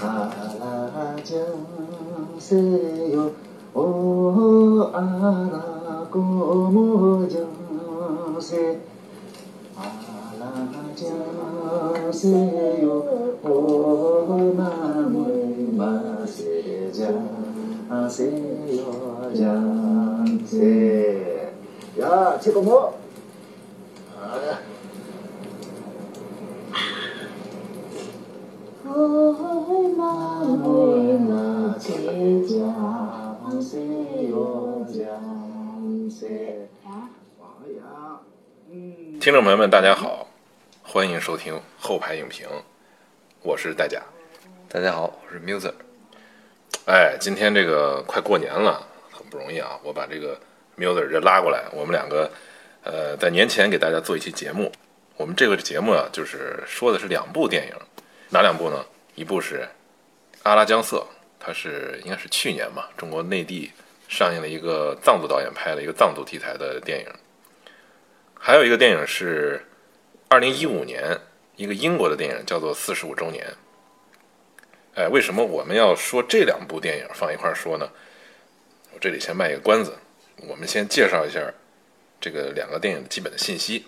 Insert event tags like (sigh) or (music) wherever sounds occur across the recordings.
阿拉江塞哟，哦阿拉古木江塞，阿拉江塞哟，哦南无马塞江塞哟江塞，呀，这个么？好听众朋友们，大家好，欢迎收听后排影评，我是戴甲。大家好，我是 Muser。哎，今天这个快过年了，很不容易啊！我把这个 Muser 这拉过来，我们两个呃在年前给大家做一期节目。我们这个节目啊，就是说的是两部电影，哪两部呢？一部是《阿拉江色》，它是应该是去年吧，中国内地上映了一个藏族导演拍了一个藏族题材的电影。还有一个电影是二零一五年一个英国的电影，叫做《四十五周年》。哎，为什么我们要说这两部电影放一块儿说呢？我这里先卖一个关子，我们先介绍一下这个两个电影的基本的信息。《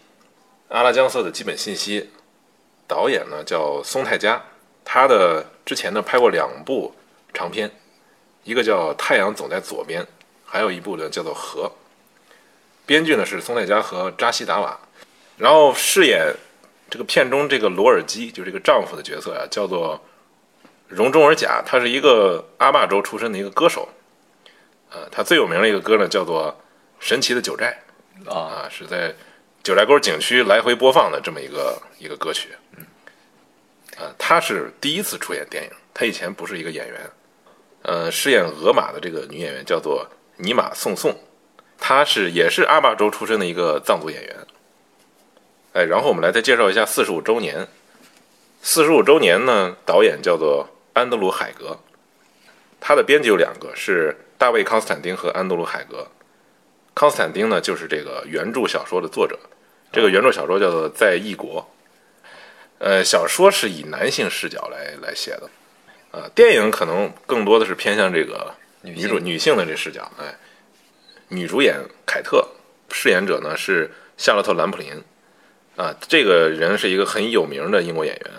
阿拉江色》的基本信息，导演呢叫松泰嘉。他的之前呢拍过两部长片，一个叫《太阳总在左边》，还有一部呢叫做《河》。编剧呢是松泰嘉和扎西达瓦，然后饰演这个片中这个罗尔基，就这个丈夫的角色啊，叫做容中尔甲，他是一个阿坝州出身的一个歌手。呃，他最有名的一个歌呢叫做《神奇的九寨》，啊，是在九寨沟景区来回播放的这么一个一个歌曲。呃，他是第一次出演电影，他以前不是一个演员。呃，饰演俄玛的这个女演员叫做尼玛宋宋，她是也是阿坝州出身的一个藏族演员。哎，然后我们来再介绍一下四十五周年。四十五周年呢，导演叫做安德鲁海格，他的编辑有两个，是大卫康斯坦丁和安德鲁海格。康斯坦丁呢，就是这个原著小说的作者，这个原著小说叫做《在异国》。呃，小说是以男性视角来来写的，呃，电影可能更多的是偏向这个女主女性的这视角。哎，女主演凯特，饰演者呢是夏洛特·兰普林，啊，这个人是一个很有名的英国演员，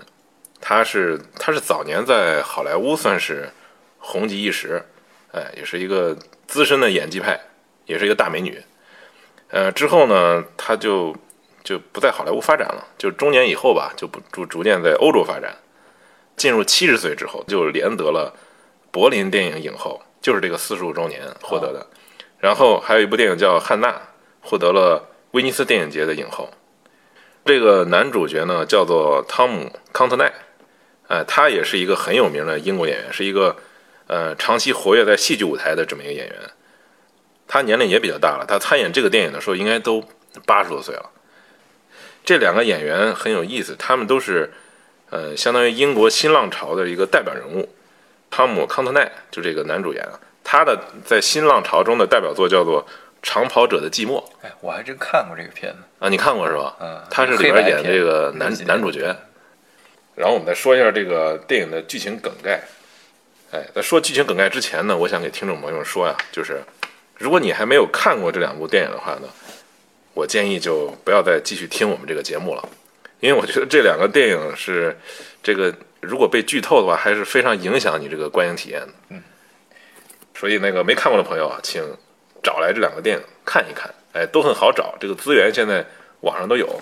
她是她是早年在好莱坞算是红极一时，哎，也是一个资深的演技派，也是一个大美女。呃，之后呢，她就。就不在好莱坞发展了，就中年以后吧，就不逐逐渐在欧洲发展。进入七十岁之后，就连得了柏林电影影后，就是这个四十五周年获得的。然后还有一部电影叫《汉娜》，获得了威尼斯电影节的影后。这个男主角呢叫做汤姆·康特奈，哎，他也是一个很有名的英国演员，是一个呃长期活跃在戏剧舞台的这么一个演员。他年龄也比较大了，他参演这个电影的时候应该都八十多岁了。这两个演员很有意思，他们都是，呃，相当于英国新浪潮的一个代表人物。汤姆·康特奈就这个男主演啊，他的在新浪潮中的代表作叫做《长跑者的寂寞》。哎，我还真看过这个片子啊，你看过是吧？嗯，他是里边演这个男男主角。然后我们再说一下这个电影的剧情梗概。哎，在说剧情梗概之前呢，我想给听众朋友们说呀，就是如果你还没有看过这两部电影的话呢。我建议就不要再继续听我们这个节目了，因为我觉得这两个电影是这个如果被剧透的话，还是非常影响你这个观影体验的。嗯，所以那个没看过的朋友啊，请找来这两个电影看一看，哎，都很好找，这个资源现在网上都有。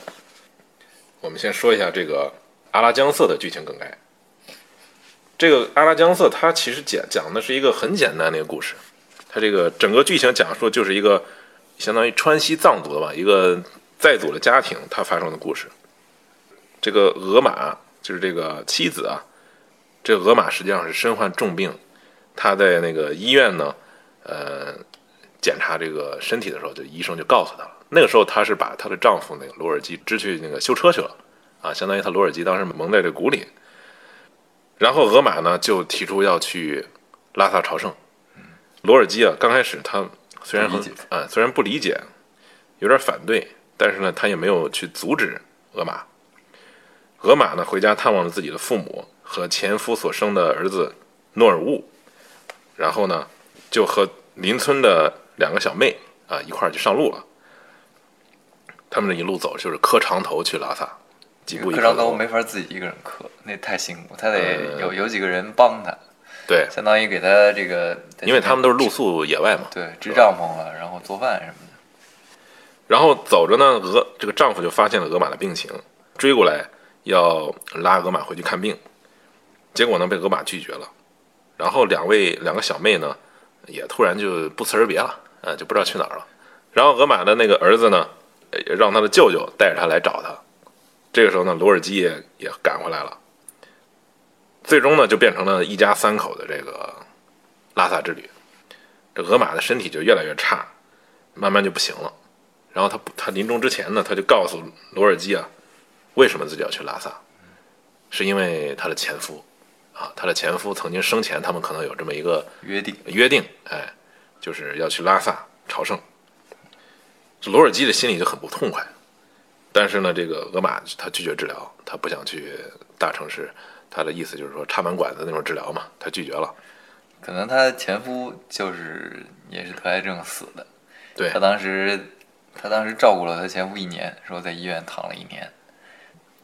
我们先说一下这个《阿拉江色》的剧情梗概。这个《阿拉江色》它其实讲讲的是一个很简单的一个故事，它这个整个剧情讲述就是一个。相当于川西藏族的吧，一个在族的家庭，他发生的故事。这个俄玛就是这个妻子啊，这个额玛实际上是身患重病，她在那个医院呢，呃，检查这个身体的时候，就医生就告诉她了。那个时候她是把她的丈夫那个罗尔基支去那个修车去了，啊，相当于她罗尔基当时蒙在这鼓里。然后俄玛呢就提出要去拉萨朝圣，罗尔基啊，刚开始他。虽然很啊，虽然不理解，有点反对，但是呢，他也没有去阻止俄玛。俄玛呢，回家探望了自己的父母和前夫所生的儿子诺尔乌，然后呢，就和邻村的两个小妹啊一块儿就上路了。他们这一路走就是磕长头去拉萨，几步一磕长头头没法自己一个人磕，那太辛苦，他得呃有有几个人帮他，对，相当于给他这个，因为他们都是露宿野外嘛。对支帐篷啊，然后做饭什么的。然后走着呢，俄这个丈夫就发现了俄玛的病情，追过来要拉俄玛回去看病，结果呢被俄玛拒绝了。然后两位两个小妹呢，也突然就不辞而别了，呃，就不知道去哪儿了。然后俄玛的那个儿子呢，让他的舅舅带着他来找他。这个时候呢，罗尔基也也赶回来了。最终呢，就变成了一家三口的这个拉萨之旅。这俄玛的身体就越来越差，慢慢就不行了。然后他他临终之前呢，他就告诉罗尔基啊，为什么自己要去拉萨，是因为他的前夫啊，她的前夫曾经生前他们可能有这么一个约定，约定，哎，就是要去拉萨朝圣。这罗尔基的心里就很不痛快，但是呢，这个俄玛他拒绝治疗，他不想去大城市，他的意思就是说插满管子那种治疗嘛，他拒绝了。可能她前夫就是也是得癌症死的，对她当时她当时照顾了她前夫一年，说在医院躺了一年，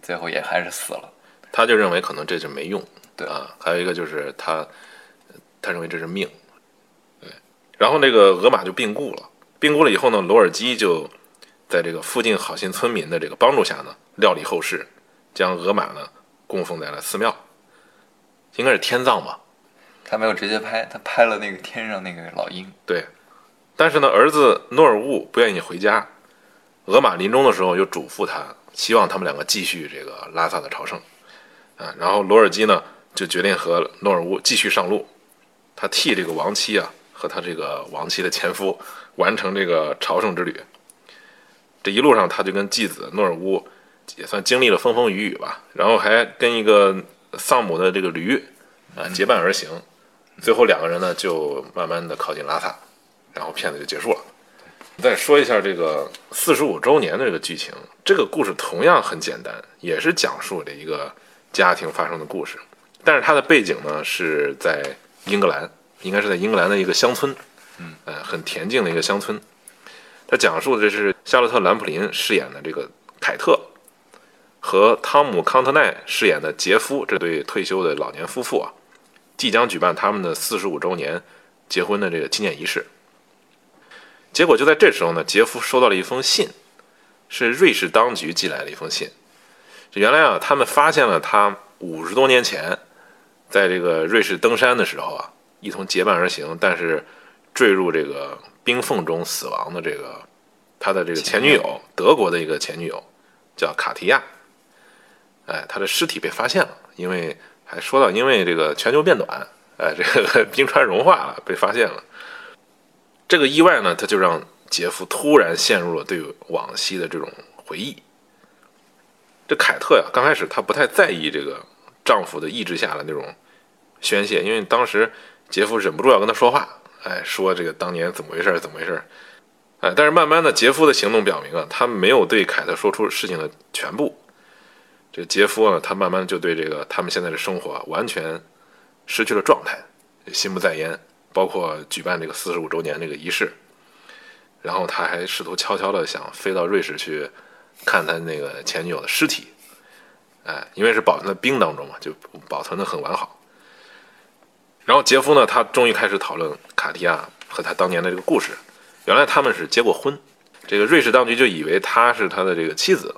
最后也还是死了。他就认为可能这就没用，对啊，还有一个就是他，他认为这是命，对，然后那个俄马就病故了，病故了以后呢，罗尔基就在这个附近好心村民的这个帮助下呢，料理后事，将俄马呢供奉在了寺庙，应该是天葬吧，他没有直接拍，他拍了那个天上那个老鹰，对，但是呢，儿子诺尔乌不愿意回家，俄马临终的时候又嘱咐他，希望他们两个继续这个拉萨的朝圣，啊，然后罗尔基呢就决定和诺尔乌继续上路，他替这个亡妻啊和他这个亡妻的前夫完成这个朝圣之旅。这一路上，他就跟继子诺尔乌也算经历了风风雨雨吧，然后还跟一个丧母的这个驴啊结伴而行，最后两个人呢就慢慢的靠近拉萨，然后片子就结束了。再说一下这个四十五周年的这个剧情，这个故事同样很简单，也是讲述了一个家庭发生的故事，但是它的背景呢是在英格兰，应该是在英格兰的一个乡村，嗯，呃，很恬静的一个乡村。它讲述的这是夏洛特·兰普林饰演的这个凯特和汤姆·康特奈饰演的杰夫这对退休的老年夫妇啊，即将举办他们的四十五周年结婚的这个纪念仪式。结果就在这时候呢，杰夫收到了一封信，是瑞士当局寄来的一封信。这原来啊，他们发现了他五十多年前在这个瑞士登山的时候啊，一同结伴而行，但是坠入这个冰缝中死亡的这个他的这个前女友，德国的一个前女友叫卡提亚。哎，他的尸体被发现了，因为还说到因为这个全球变暖，哎，这个冰川融化了，被发现了。这个意外呢，他就让杰夫突然陷入了对往昔的这种回忆。这凯特呀，刚开始她不太在意这个丈夫的意志下的那种宣泄，因为当时杰夫忍不住要跟他说话，哎，说这个当年怎么回事，怎么回事，哎，但是慢慢的，杰夫的行动表明啊，他没有对凯特说出事情的全部。这杰夫呢，他慢慢就对这个他们现在的生活，完全失去了状态，心不在焉。包括举办这个四十五周年这个仪式，然后他还试图悄悄的想飞到瑞士去看他那个前女友的尸体，哎，因为是保存在冰当中嘛，就保存的很完好。然后杰夫呢，他终于开始讨论卡地亚和他当年的这个故事。原来他们是结过婚，这个瑞士当局就以为她是他的这个妻子。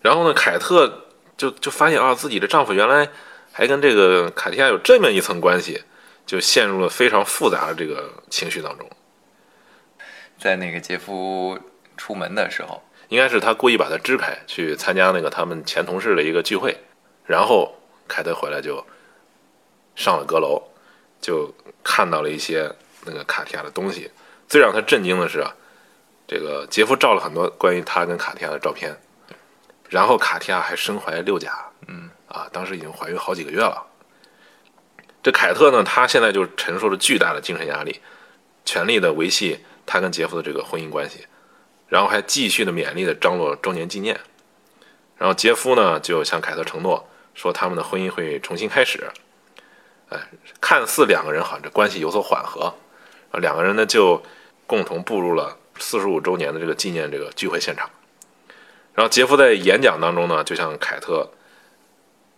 然后呢，凯特就就发现啊，自己的丈夫原来还跟这个卡地亚有这么一层关系。就陷入了非常复杂的这个情绪当中。在那个杰夫出门的时候，应该是他故意把他支开，去参加那个他们前同事的一个聚会，然后凯特回来就上了阁楼，就看到了一些那个卡提亚的东西。最让他震惊的是啊，这个杰夫照了很多关于他跟卡提亚的照片，然后卡提亚还身怀六甲，嗯，啊，当时已经怀孕好几个月了。这凯特呢，她现在就承受着巨大的精神压力，全力的维系她跟杰夫的这个婚姻关系，然后还继续的勉力的张罗周年纪念。然后杰夫呢，就向凯特承诺说他们的婚姻会重新开始。哎，看似两个人好像这关系有所缓和，啊，两个人呢就共同步入了四十五周年的这个纪念这个聚会现场。然后杰夫在演讲当中呢，就向凯特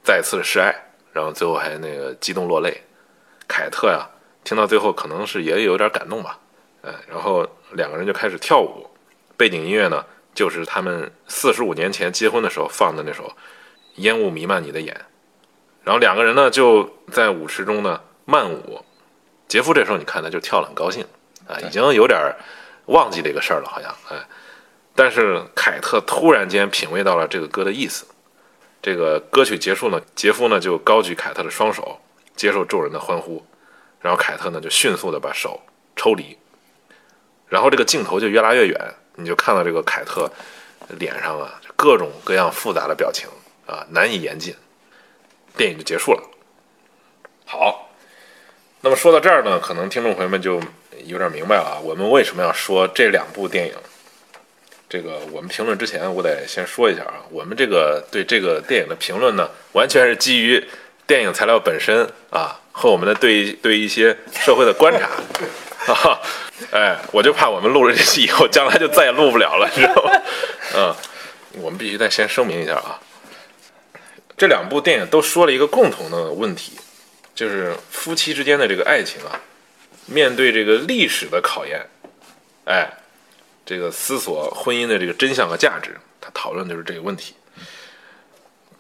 再次示爱，然后最后还那个激动落泪。凯特呀，听到最后可能是也有点感动吧，哎，然后两个人就开始跳舞，背景音乐呢就是他们四十五年前结婚的时候放的那首《烟雾弥漫你的眼》，然后两个人呢就在舞池中呢慢舞。杰夫这时候你看他就跳了很高兴啊，已经有点忘记这个事儿了，好像哎。但是凯特突然间品味到了这个歌的意思。这个歌曲结束呢，杰夫呢就高举凯特的双手，接受众人的欢呼，然后凯特呢就迅速的把手抽离，然后这个镜头就越拉越远，你就看到这个凯特脸上啊各种各样复杂的表情啊难以言尽，电影就结束了。好，那么说到这儿呢，可能听众朋友们就有点明白了啊，我们为什么要说这两部电影。这个我们评论之前，我得先说一下啊，我们这个对这个电影的评论呢，完全是基于电影材料本身啊和我们的对对一些社会的观察 (laughs) 啊，哎，我就怕我们录了这期以后，将来就再也录不了了，你知道吗？嗯，我们必须得先声明一下啊，这两部电影都说了一个共同的问题，就是夫妻之间的这个爱情啊，面对这个历史的考验，哎。这个思索婚姻的这个真相和价值，他讨论的就是这个问题。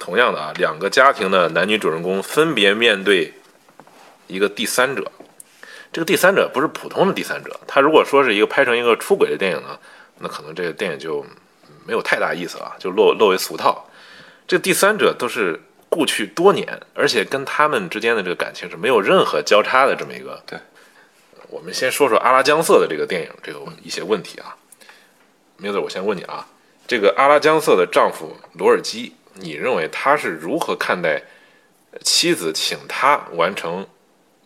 同样的啊，两个家庭的男女主人公分别面对一个第三者，这个第三者不是普通的第三者。他如果说是一个拍成一个出轨的电影呢，那可能这个电影就没有太大意思了，就落落为俗套。这第三者都是故去多年，而且跟他们之间的这个感情是没有任何交叉的这么一个。对，我们先说说阿拉江瑟的这个电影，这个一些问题啊。米子，我先问你啊，这个阿拉江瑟的丈夫罗尔基，你认为他是如何看待妻子请他完成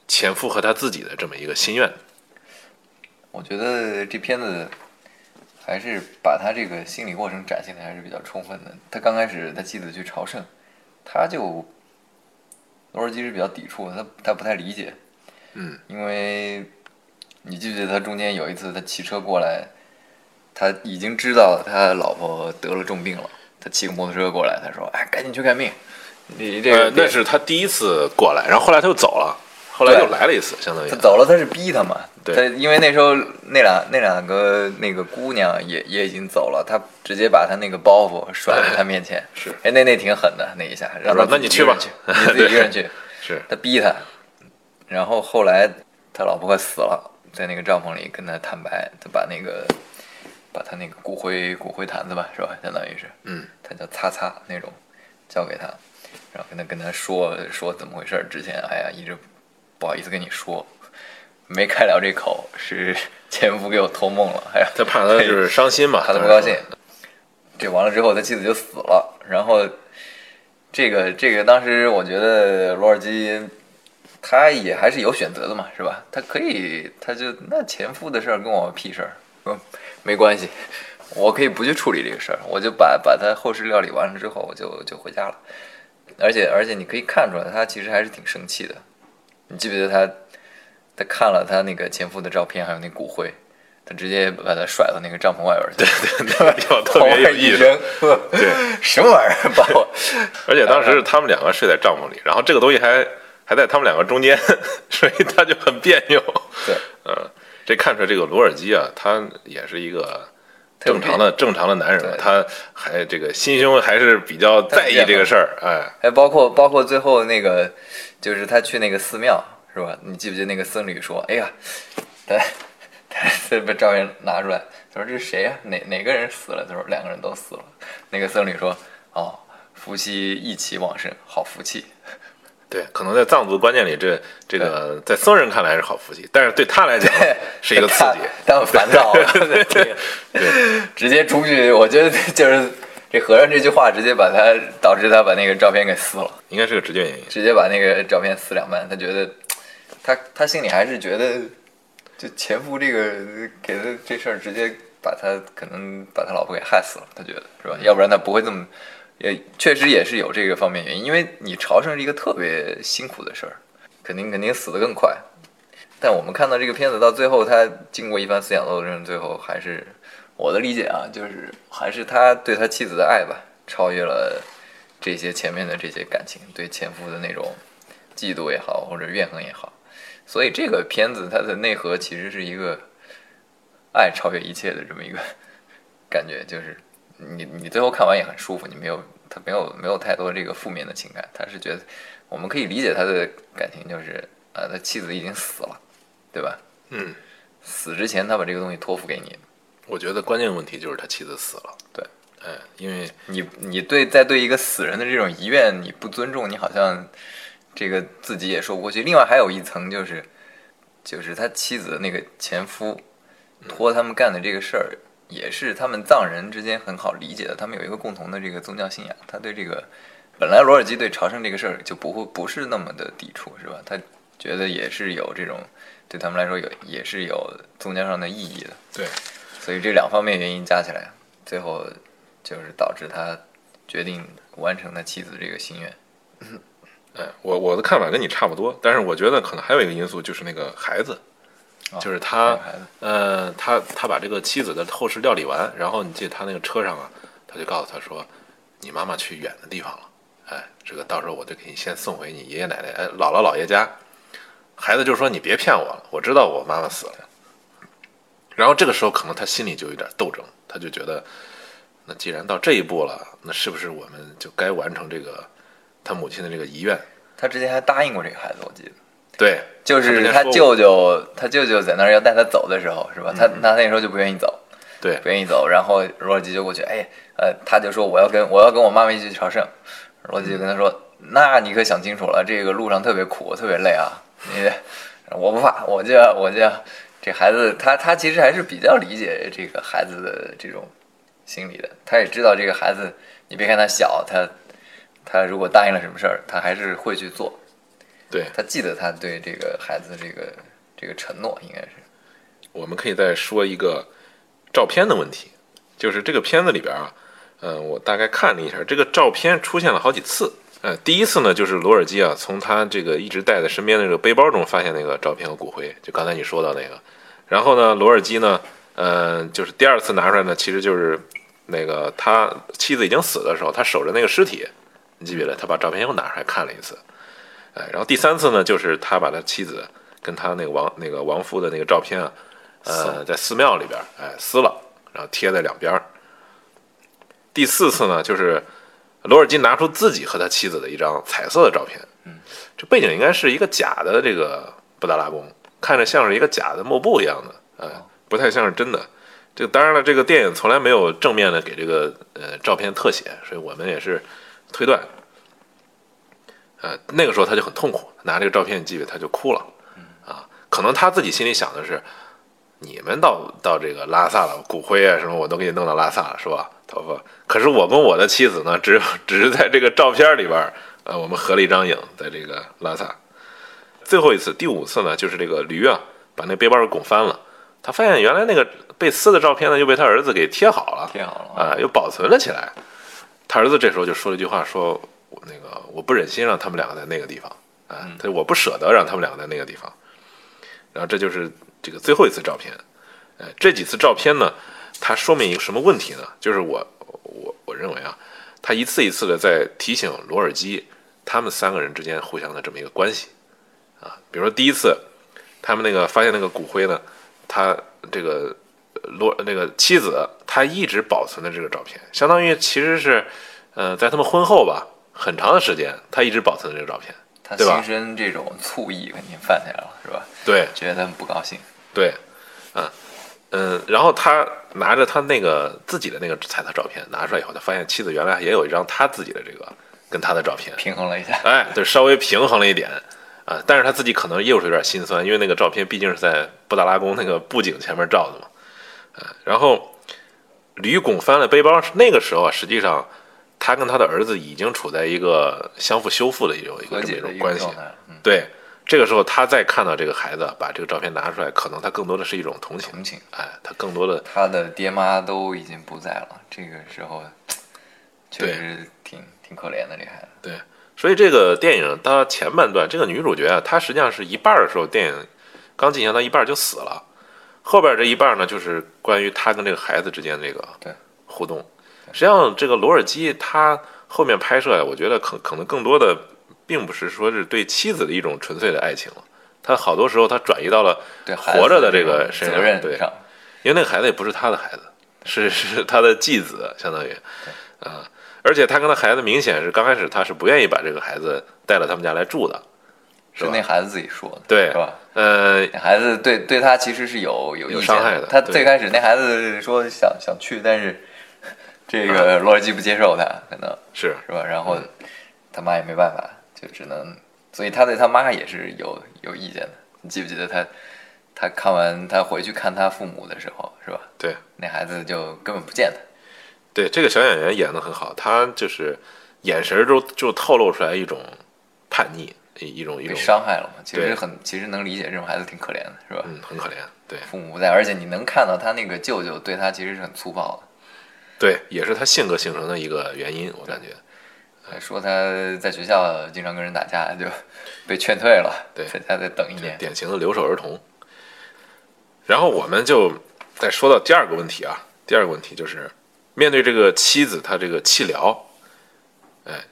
前夫和他自己的这么一个心愿？我觉得这片子还是把他这个心理过程展现的还是比较充分的。他刚开始他妻子去朝圣，他就罗尔基是比较抵触，他他不太理解，嗯，因为你记不记得他中间有一次他骑车过来。他已经知道他老婆得了重病了，他骑个摩托车过来，他说：“哎，赶紧去看病。”你这个那是他第一次过来，然后后来他又走了，后来又来了一次，相当于他走了，他是逼他嘛？对，他因为那时候那两那两个那个姑娘也也已经走了，他直接把他那个包袱甩在他面前，是哎，那那挺狠的那一下，让他那你去吧，你自己一个人去，(laughs) 是他逼他，然后后来他老婆快死了，在那个帐篷里跟他坦白，他把那个。把他那个骨灰骨灰坛子吧，是吧？相当于是，嗯，他叫擦擦那种，交给他，然后跟他跟他说说怎么回事。之前哎呀，一直不好意思跟你说，没开了这口，是前夫给我托梦了。哎呀，他怕他就是伤心嘛，怕 (laughs) 他不高兴。这完了之后，他妻子就死了。然后这个这个当时我觉得罗尔基他也还是有选择的嘛，是吧？他可以，他就那前夫的事儿跟我屁事儿，嗯。没关系，我可以不去处理这个事儿，我就把把他后事料理完了之后，我就就回家了。而且而且你可以看出来，他其实还是挺生气的。你记不记得他，他看了他那个前夫的照片，还有那骨灰，他直接把他甩到那个帐篷外边去。对对，(laughs) 特别有意思。对，什么玩意儿？把我。(laughs) 而且当时他们两个睡在帐篷里，然后这个东西还还在他们两个中间，(laughs) 所以他就很别扭。对，嗯。这看出来，这个罗尔基啊，他也是一个正常的正常的男人，他还这个心胸还是比较在意这个事儿，哎，还包括包括最后那个，就是他去那个寺庙，是吧？你记不记得那个僧侣说：“哎呀，他他把照片拿出来，他说这是谁呀？哪哪个人死了？他说两个人都死了。那个僧侣说：哦，夫妻一起往生，好福气。”对，可能在藏族观念里，这这个在僧人看来是好福气，但是对他来讲是一个刺激，他很烦躁。(laughs) 对，直接出去，我觉得就是这和尚这句话，直接把他导致他把那个照片给撕了，应该是个直接原因。直接把那个照片撕两半，他觉得他他心里还是觉得，就前夫这个给他这事儿，直接把他可能把他老婆给害死了，他觉得是吧？要不然他不会这么。也确实也是有这个方面原因，因为你朝圣是一个特别辛苦的事儿，肯定肯定死得更快。但我们看到这个片子到最后，他经过一番思想斗争，最后还是我的理解啊，就是还是他对他妻子的爱吧，超越了这些前面的这些感情，对前夫的那种嫉妒也好，或者怨恨也好。所以这个片子它的内核其实是一个爱超越一切的这么一个 (laughs) 感觉，就是你你最后看完也很舒服，你没有他没有没有太多这个负面的情感，他是觉得我们可以理解他的感情，就是呃他妻子已经死了，对吧？嗯，死之前他把这个东西托付给你，我觉得关键问题就是他妻子死了。对，哎，因为你你对在对一个死人的这种遗愿你不尊重，你好像这个自己也说不过去。另外还有一层就是，就是他妻子的那个前夫托他们干的这个事儿，也是他们藏人之间很好理解的。他们有一个共同的这个宗教信仰，他对这个本来罗尔基对朝圣这个事儿就不会不是那么的抵触，是吧？他觉得也是有这种对他们来说有也是有宗教上的意义的。对，所以这两方面原因加起来，最后就是导致他决定完成他妻子这个心愿。哎，我我的看法跟你差不多，但是我觉得可能还有一个因素就是那个孩子，啊就是他，呃，他他把这个妻子的后事料理完，然后你记得他那个车上啊，他就告诉他说，你妈妈去远的地方了，哎，这个到时候我就给你先送回你爷爷奶奶、哎姥姥姥爷家。孩子就说你别骗我了，我知道我妈妈死了。然后这个时候可能他心里就有点斗争，他就觉得，那既然到这一步了，那是不是我们就该完成这个他母亲的这个遗愿？他之前还答应过这个孩子，我记得，对，就是他舅舅，他舅舅在那儿要带他走的时候，是吧？他嗯。他那时候就不愿意走，对。不愿意走，然后罗尔基就过去，哎，呃，他就说我要跟我要跟我妈妈一起去朝圣，罗尔基就跟他说，那你可想清楚了，这个路上特别苦，特别累啊，你我不怕，我就要我就要这孩子，他他其实还是比较理解这个孩子的这种心理的，他也知道这个孩子，你别看他小，他他如果答应了什么事儿，他还是会去做。对，他记得他对这个孩子的这个这个承诺，应该是我们可以再说一个照片的问题，就是这个片子里边啊，嗯、我大概看了一下，这个照片出现了好几次。呃，第一次呢，就是罗尔基啊，从他这个一直带在身边的这个背包中发现那个照片和骨灰，就刚才你说到那个。然后呢，罗尔基呢，呃，就是第二次拿出来呢，其实就是那个他妻子已经死的时候，他守着那个尸体，你记不记得？他把照片又拿出来看了一次。哎，然后第三次呢，就是他把他妻子跟他那个亡那个亡夫的那个照片啊，呃，在寺庙里边儿哎撕了，然后贴在两边儿。第四次呢，就是罗尔金拿出自己和他妻子的一张彩色的照片，嗯，这背景应该是一个假的这个布达拉宫，看着像是一个假的幕布一样的，哎，不太像是真的。这个当然了，这个电影从来没有正面的给这个呃照片特写，所以我们也是推断。呃，那个时候他就很痛苦，拿这个照片，你记得他就哭了，啊，可能他自己心里想的是，你们到到这个拉萨了，骨灰啊什么我都给你弄到拉萨了，是吧？头发，可是我跟我的妻子呢，只有只是在这个照片里边，呃，我们合了一张影，在这个拉萨。最后一次，第五次呢，就是这个驴啊，把那背包给拱翻了，他发现原来那个被撕的照片呢，又被他儿子给贴好了，贴好了啊、又保存了起来。他儿子这时候就说了一句话，说我那个我不忍心让他们两个在那个地方，啊、他我不舍得让他们两个在那个地方。然后这就是这个最后一次照片，呃，这几次照片呢，它说明一个什么问题呢？就是我我我认为啊，他一次一次的在提醒罗尔基他们三个人之间互相的这么一个关系啊。比如说第一次，他们那个发现那个骨灰呢，他这个呃罗那个妻子，她一直保存的这个照片，相当于其实是呃在他们婚后吧很长的时间，他一直保存的这个照片。他心生这种醋意，肯定犯起来了，是吧？对，觉得他们不高兴，对，嗯，嗯，然后他拿着他那个自己的那个彩色照片拿出来以后，他发现妻子原来也有一张他自己的这个跟他的照片，平衡了一下。哎，对，稍微平衡了一点啊，但是他自己可能又是有点心酸，因为那个照片毕竟是在布达拉宫那个布景前面照的嘛，啊，然后吕巩翻了背包，那个时候啊，实际上他跟他的儿子已经处在一个相互修复的一种一个这么一一种关系。对，这个时候他再看到这个孩子把这个照片拿出来，可能他更多的是一种同情，同情。哎，他更多的他的爹妈都已经不在了，这个时候确实挺挺可怜的这孩子。对，所以这个电影它前半段，这个女主角啊，她实际上是一半儿的时候，电影刚进行到一半儿就死了，后边这一半儿呢，就是关于她跟这个孩子之间这个对。互动。实际上，这个罗尔基他后面拍摄呀，我觉得可可能更多的并不是说是对妻子的一种纯粹的爱情了，他好多时候他转移到了活着的这这个身上，对，因为那个孩子也不是他的孩子，是是他的继子，相当于，啊，而且他跟他孩子明显是刚开始他是不愿意把这个孩子带到他们家来住的，是是那孩子自己说的，对是吧？呃，那孩子对对他其实是有有有伤害的。他最开始那孩子说想想去，但是这个罗尔基不接受他，可能是是吧？然后他妈也没办法，就只能，所以他对他妈也是有有意见的。你记不记得他他看完他回去看他父母的时候，是吧？对那孩子就根本不见他。对，这个小演员演的很好，他就是眼神儿中就透露出来一种叛逆，一一种一被种伤害了嘛？其实很，其实能理解这种孩子挺可怜的，是吧？嗯很可怜，对父母不在，而且你能看到他那个舅舅对他其实是很粗暴的。对，也是他性格形成的一个原因，我感觉。还说他在学校经常跟人打架，就被劝退了，对在家再等一年。典型的留守儿童。然后我们就再说到第二个问题啊，第二个问题就是面对这个妻子他这个弃疗，哎，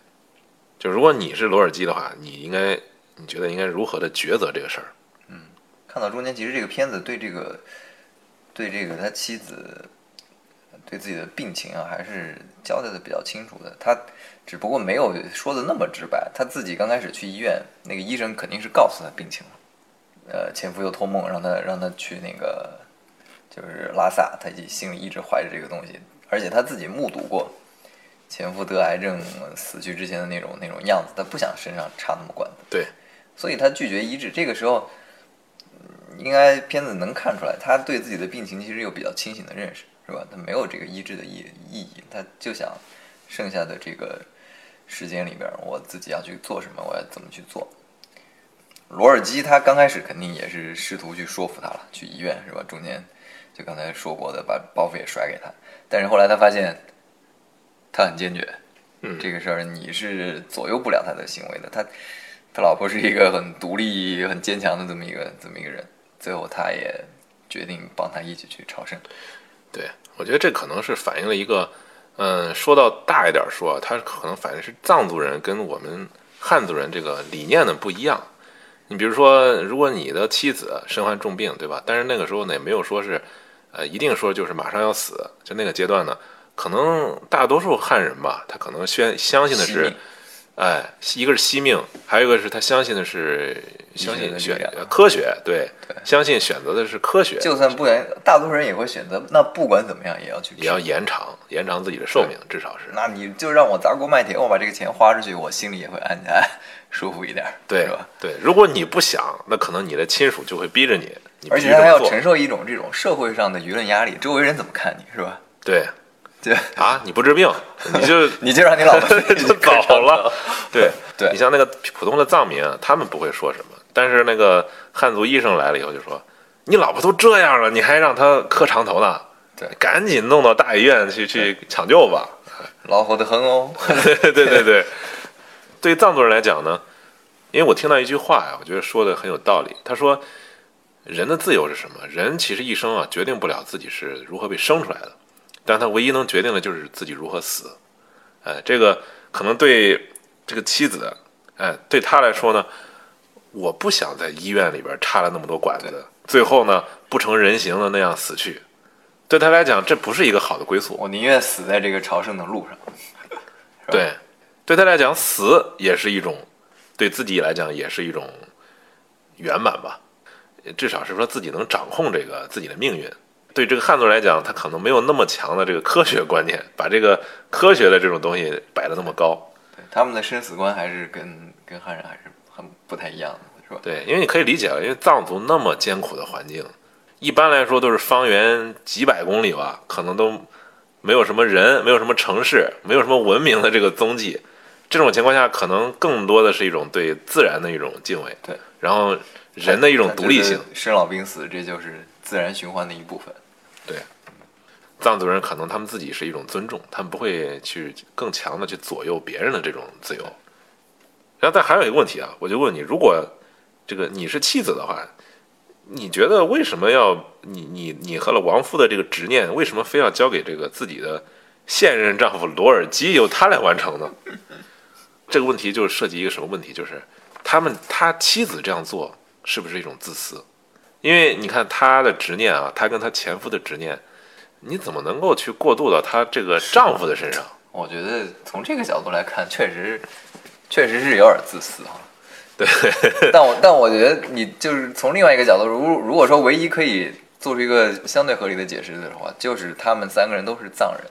就如果你是罗尔基的话，你应该你觉得应该如何的抉择这个事儿？嗯看到中间，其实这个片子对这个对这个他妻子对自己的病情啊，还是交代的比较清楚的。他只不过没有说的那么直白。他自己刚开始去医院，那个医生肯定是告诉他病情了。呃，前夫又托梦让他让他去那个就是拉萨，他己心里一直怀着这个东西，而且他自己目睹过前夫得癌症死去之前的那种那种样子，他不想身上插那么管子。对，所以他拒绝医治。这个时候，嗯应该片子能看出来，他对自己的病情其实有比较清醒的认识，是吧？他没有这个医治的意意义，他就想剩下的这个时间里边，我自己要去做什么，我要怎么去做。罗尔基他刚开始肯定也是试图去说服他了，去医院是吧？中间就刚才说过的，把包袱也甩给他，但是后来他发现他很坚决，嗯这个事儿你是左右不了他的行为的。他他老婆是一个很独立、很坚强的这么一个这么一个人，最后他也决定帮他一起去朝圣。对，我觉得这可能是反映了一个，嗯，说到大一点说，它可能反映是藏族人跟我们汉族人这个理念的不一样。你比如说，如果你的妻子身患重病，对吧？但是那个时候呢，也没有说是，呃，一定说就是马上要死，就那个阶段呢，可能大多数汉人吧，他可能宣相信的是，哎，一个是惜命，还有一个是他相信的是相信选科学，对，对相信选择的是科学，就算不然，大多数人也会选择，那不管怎么样也要去也要延长延长自己的寿命，至少是。那你就让我砸锅卖铁，我把这个钱花出去，我心里也会安安 (laughs) 舒服一点，对是吧？对，如果你不想，那可能你的亲属就会逼着你，你而且他还要。承受一种这种社会上的舆论压力，周围人怎么看你，是吧？对对，啊，你不治病，(laughs) 你就你就让你老婆 (laughs) 就走了。对对你像那个普通的藏民啊，他们不会说什么，但是那个汉族医生来了以后就说：“你老婆都这样了，你还让她磕长头呢？对赶紧弄到大医院去去抢救吧。(laughs) ”老火的很哦。对对对对，对藏族人来讲呢，因为我听到一句话呀，我觉得说的很有道理。他说，人的自由是什么？人其实一生啊，决定不了自己是如何被生出来的，但他唯一能决定的就是自己如何死。哎，这个可能对这个妻子，哎，对他来说呢，我不想在医院里边插了那么多管子，最后呢不成人形的那样死去。对他来讲，这不是一个好的归宿。我宁愿死在这个朝圣的路上。(laughs) 对，对他来讲，死也是一种，对自己来讲也是一种圆满吧，至少是说自己能掌控这个自己的命运。对这个汉族来讲，他可能没有那么强的这个科学观念，把这个科学的这种东西摆得那么高。对他们的生死观还是跟跟汉人还是很不太一样的，是吧？对，因为你可以理解了，因为藏族那么艰苦的环境，一般来说都是方圆几百公里吧，可能都没有什么人，没有什么城市，没有什么文明的这个踪迹。这种情况下，可能更多的是一种对自然的一种敬畏，对，然后人的一种独立性。生老病死这就是自然循环的一部分。对藏族人可能他们自己是一种尊重，他们不会去更强的去左右别人的这种自由。然后，但还有一个问题啊，我就问你，如果这个你是妻子的话，你觉得为什么要你你你和了亡夫的这个执念，为什么非要交给这个自己的现任丈夫罗尔基由他来完成呢？这个问题就涉及一个什么问题？就是他们他妻子这样做是不是一种自私？因为你看她的执念啊，她跟她前夫的执念，你怎么能够去过渡到她这个丈夫的身上？我觉得从这个角度来看，确实确实是有点自私啊。对，但我但我觉得你就是从另外一个角度，如如果说唯一可以做出一个相对合理的解释的话，就是他们三个人都是藏人，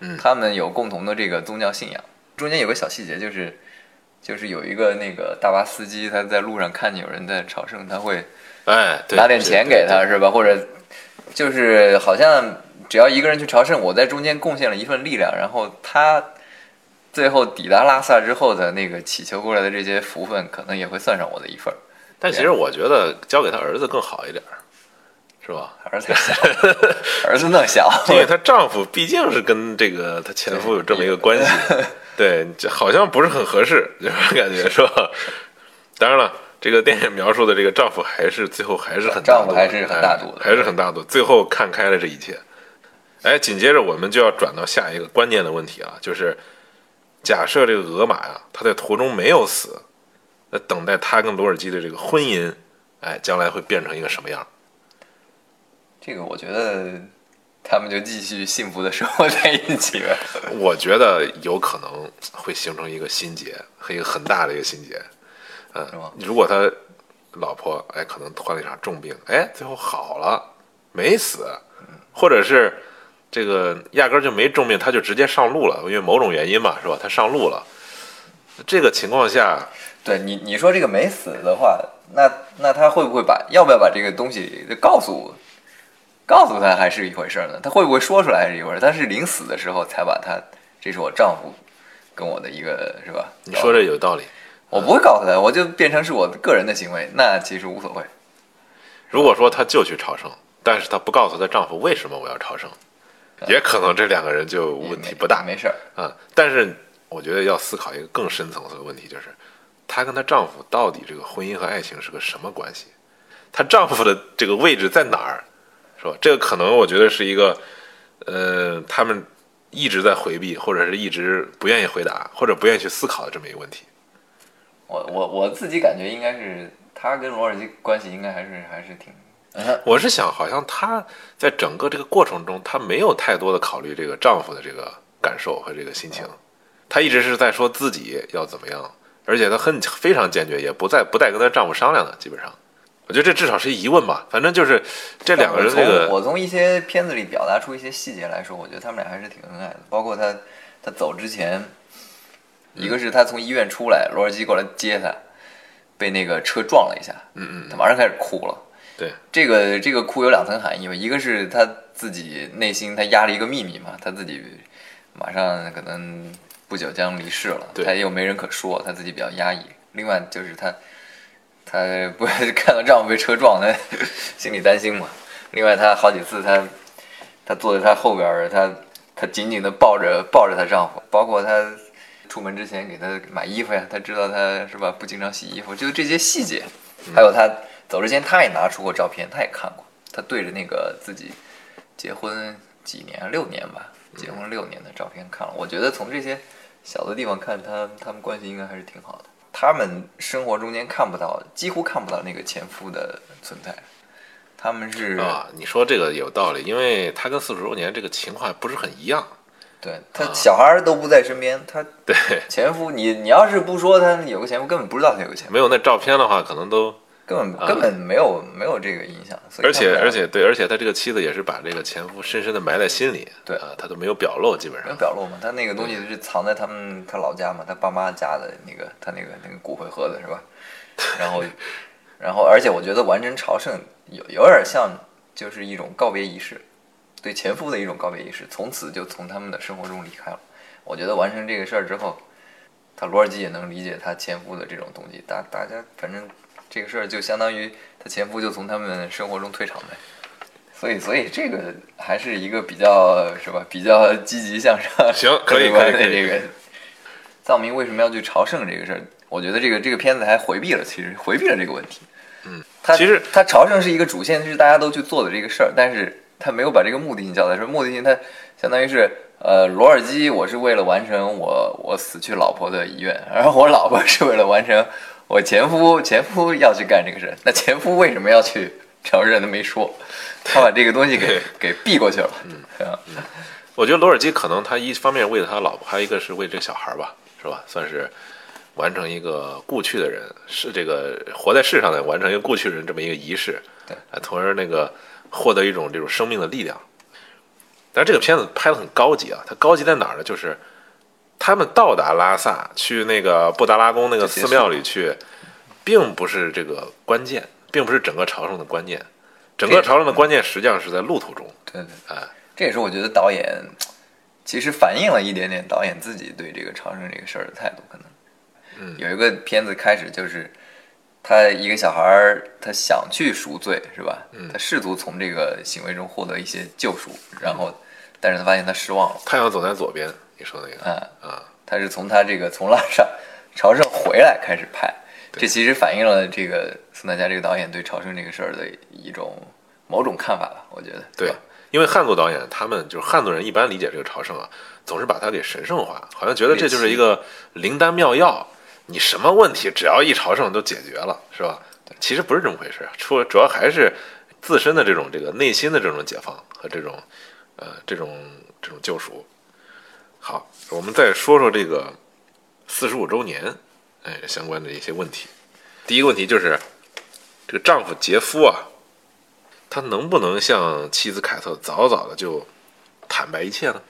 嗯他们有共同的这个宗教信仰。中间有个小细节，就是就是有一个那个大巴司机，他在路上看见有人在朝圣，他会哎，对拿点钱给他是吧？或者就是好像只要一个人去朝圣，我在中间贡献了一份力量，然后他最后抵达拉萨之后的那个祈求过来的这些福分，可能也会算上我的一份。但其实我觉得交给他儿子更好一点，是吧？儿子小，儿子那小，(laughs) 因为她丈夫毕竟是跟这个她前夫有这么一个关系，对，这好像不是很合适，就是感觉是吧？当然了，这个电影描述的这个丈夫还是最后还是很大度丈夫还是很大度的哎还是很大度，最后看开了这一切。哎，紧接着我们就要转到下一个关键的问题啊，就是假设这个俄玛呀，他在途中没有死，那等待他跟罗尔基的这个婚姻，哎，将来会变成一个什么样？这个我觉得他们就继续幸福的生活在一起呗。(laughs) 我觉得有可能会形成一个心结，和一个很大的一个心结。是吗嗯，如果他老婆哎可能患了一场重病，哎最后好了，没死，或者是这个压根儿就没重病，他就直接上路了，因为某种原因嘛，是吧？他上路了，这个情况下，对你你说这个没死的话，那那他会不会把要不要把这个东西告诉告诉他还是一回事呢？他会不会说出来还是一回事儿？他是临死的时候才把他这是我丈夫跟我的一个是吧？你说这有道理。我不会告诉他，我就变成是我个人的行为，那其实无所谓。如果说她就去朝圣，但是她不告诉她丈夫为什么我要朝圣，也可能这两个人就问题不大。没事儿。啊，但是我觉得要思考一个更深层次的问题，就是她跟她丈夫到底这个婚姻和爱情是个什么关系？她丈夫的这个位置在哪儿，是吧？这个可能我觉得是一个，呃，他们一直在回避，或者是一直不愿意回答，或者不愿意去思考的这么一个问题。我我我自己感觉应该是他跟罗尔基关系应该还是还是挺，我是想，好像她在整个这个过程中，她没有太多的考虑这个丈夫的这个感受和这个心情，她一直是在说自己要怎么样，而且她很非常坚决，也不再不带跟她丈夫商量的，基本上，我觉得这至少是疑问吧。反正就是这两个人这从个，我从一些片子里表达出一些细节来说，我觉得他们俩还是挺恩爱的。包括她她走之前，一个是他从医院出来，罗尔基过来接他，被那个车撞了一下，嗯嗯，他马上开始哭了。对，这个这个哭有两层含义吧，一个是他自己内心他压了一个秘密嘛，他自己马上可能不久将离世了，对他又没人可说，他自己比较压抑。另外就是他他不 (laughs) 看到丈夫被车撞，他心里担心嘛。另外他好几次他他坐在他后边儿，他他紧紧的抱着抱着她丈夫，包括他出门之前给他买衣服呀，他知道他是吧不经常洗衣服，就这些细节，还有他走之前他也拿出过照片，他也看过，他对着那个自己结婚几年六年吧，结婚六年的照片看了，我觉得从这些小的地方看，他他们关系应该还是挺好的。他们生活中间看不到，几乎看不到那个前夫的存在，他们是啊，你说这个有道理，因为她跟四十周年这个情况不是很一样。对他小孩儿都不在身边，他对，前夫你你要是不说他有个前夫，根本不知道他有个前夫，没有那照片的话，可能都根本根本没有没有这个印象。而且而且对，而且他这个妻子也是把这个前夫深深的埋在心里，对。啊，他都没有表露，基本上。没有。表露嘛，他那个东西是藏在他们他老家嘛，他爸妈家的那个他那个那个骨灰盒子是吧？然后然后而且我觉得完成朝圣有有点像就是一种告别仪式，对前夫的一种告别仪式，从此就从他们的生活中离开了。我觉得完成这个事儿之后，他罗尔基也能理解他前夫的这种动机，大大家反正这个事儿就相当于他前夫就从他们生活中退场呗。所以所以这个还是一个比较是吧，比较积极向上。(laughs) 行可以可以可以的这个藏民为什么要去朝圣这个事儿，我觉得这个这个片子还回避了，其实回避了这个问题。嗯，他其实他朝圣是一个主线，就是大家都去做的这个事儿，但是他没有把这个目的性交代出来。目的性他相当于是呃，罗尔基，我是为了完成我我死去老婆的遗愿，然后我老婆是为了完成我前夫前夫要去干这个事儿。那前夫为什么要去朝圣？他没说，他把这个东西给给避过去了。嗯，我觉得罗尔基可能他一方面为了他老婆，还有一个是为这个小孩儿吧，是吧？算是完成一个故去的人，是这个活在世上的完成一个故去人这么一个仪式，对啊，从而那个获得一种这种生命的力量。但是这个片子拍的很高级啊，它高级在哪儿呢？就是他们到达拉萨，去那个布达拉宫那个寺庙里去，并不是这个关键，并不是整个朝圣的关键，整个朝圣的关键实际上是在路途中，对对，哎。这也是我觉得导演其实反映了一点点导演自己对这个朝圣这个事儿的态度，可能。嗯有一个片子开始就是他一个小孩儿，他想去赎罪，是吧？嗯。他试图从这个行为中获得一些救赎，然后，但是他发现他失望了，太阳总在左边，你说那个。啊，啊，他是从他这个从拉萨朝圣回来开始拍，这其实反映了这个宋大家这个导演对朝圣这个事儿的一种某种看法吧，我觉得。对，因为汉族导演他们就是汉族人一般理解这个朝圣啊，总是把它给神圣化，好像觉得这就是一个灵丹妙药，你什么问题只要一朝圣都解决了，是吧？其实不是这么回事，除主要还是自身的这种这个内心的这种解放和这种呃这种这种救赎。好，我们再说说这个四十五周年，哎，相关的一些问题。第一个问题就是这个丈夫杰夫啊，他能不能向妻子凯特早早的就坦白一切呢？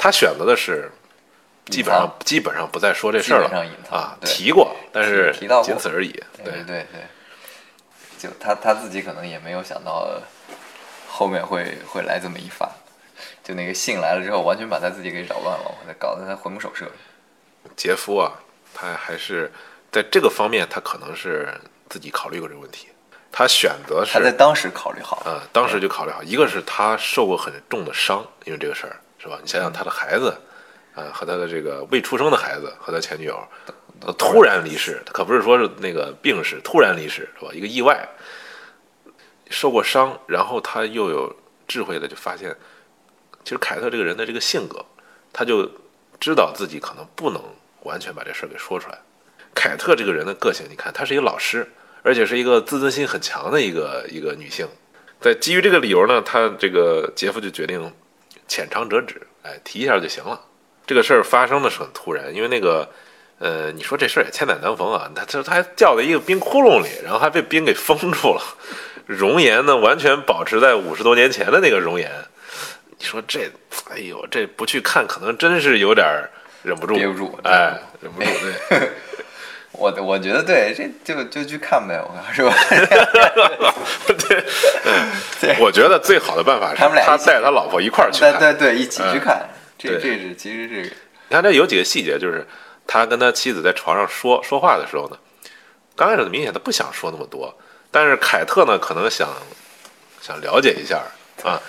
他选择的是基本上基本上不再说这事儿了啊，提过，但是提到仅此而已。对对对，就他他自己可能也没有想到后面会会来这么一发，就那个信来了之后，完全把他自己给扰乱了，搞得他魂不守舍。杰夫啊，他还是在这个方面，他可能是自己考虑过这个问题。他选择是他在当时考虑好了，啊、当时就考虑好，一个是他受过很重的伤，因为这个事儿是吧？你想想他的孩子，啊、和他的这个未出生的孩子和他前女友，都突然离世，他可不是说是那个病逝，突然离世是吧？一个意外，受过伤，然后他又有智慧的就发现，其实凯特这个人的这个性格，他就知道自己可能不能完全把这事儿给说出来。凯特这个人的个性，你看，她是一个老师，而且是一个自尊心很强的一个一个女性。在基于这个理由呢，他这个杰夫就决定浅尝辄止，哎，提一下就行了。这个事儿发生的是很突然，因为那个，呃，你说这事儿也千载难逢啊，他他他还掉在一个冰窟窿里，然后还被冰给封住了，容颜呢完全保持在五十多年前的那个容颜。你说这，哎呦，这不去看可能真是有点儿忍不住，憋不住哎，忍不住，对。(laughs) 我我觉得对，这就就去看呗，我看是吧？对，(laughs) 对，我觉得最好的办法是他带他老婆一块儿去对看。对对，一起去嗯看，这这是其实这个你看这有几个细节，就是他跟他妻子在床上说说话的时候呢，刚开始明显他不想说那么多，但是凯特呢可能想想了解一下啊，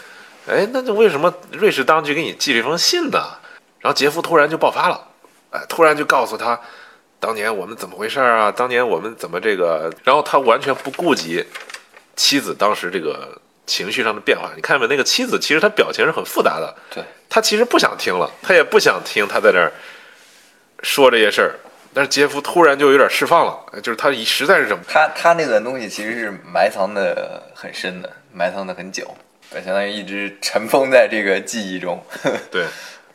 哎，那就为什么瑞士当局给你寄这封信呢？然后杰夫突然就爆发了，哎，突然就告诉他，当年我们怎么回事啊？当年我们怎么这个？然后他完全不顾及妻子当时这个情绪上的变化。你看没？那个妻子其实她表情是很复杂的，对她其实不想听了，她也不想听他在这儿说这些事儿。但是杰夫突然就有点释放了，就是他实在是忍不他他那段东西其实是埋藏的很深的，埋藏的很久，相当于一直尘封在这个记忆中，(laughs) 对，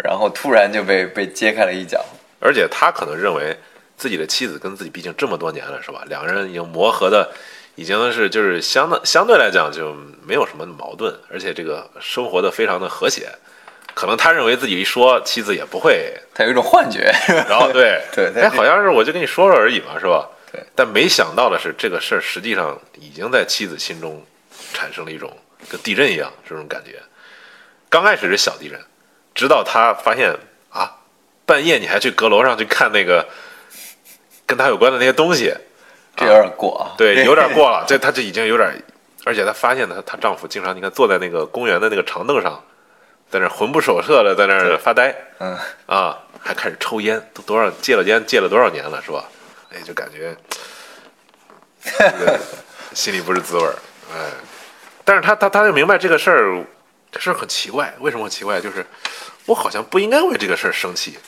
然后突然就被被揭开了一角。而且他可能认为自己的妻子跟自己毕竟这么多年了，是吧？两个人已经磨合的已经是就是相当相对来讲就没有什么矛盾，而且这个生活的非常的和谐。可能他认为自己一说，妻子也不会他有一种幻觉，(laughs) 然后对 (laughs) 对对哎，好像是我就跟你说说而已嘛，是吧？对。但没想到的是，这个事儿实际上已经在妻子心中产生了一种跟地震一样这种感觉。刚开始是小地震，直到他发现啊，半夜你还去阁楼上去看那个跟他有关的那些东西，这有点过啊。(laughs) 对，(laughs) 有点过了，这她就已经有点而且她发现她她丈夫经常你看坐在那个公园的那个长凳上，在那魂不守舍的在那儿发呆嗯，啊，还开始抽烟，都多少戒了烟戒了多少年了是吧？哎，就感觉这个 (laughs) 心里不是滋味儿，哎。但是她她她就明白这个事儿，这事儿很奇怪，为什么很奇怪？就是我好像不应该为这个事儿生气，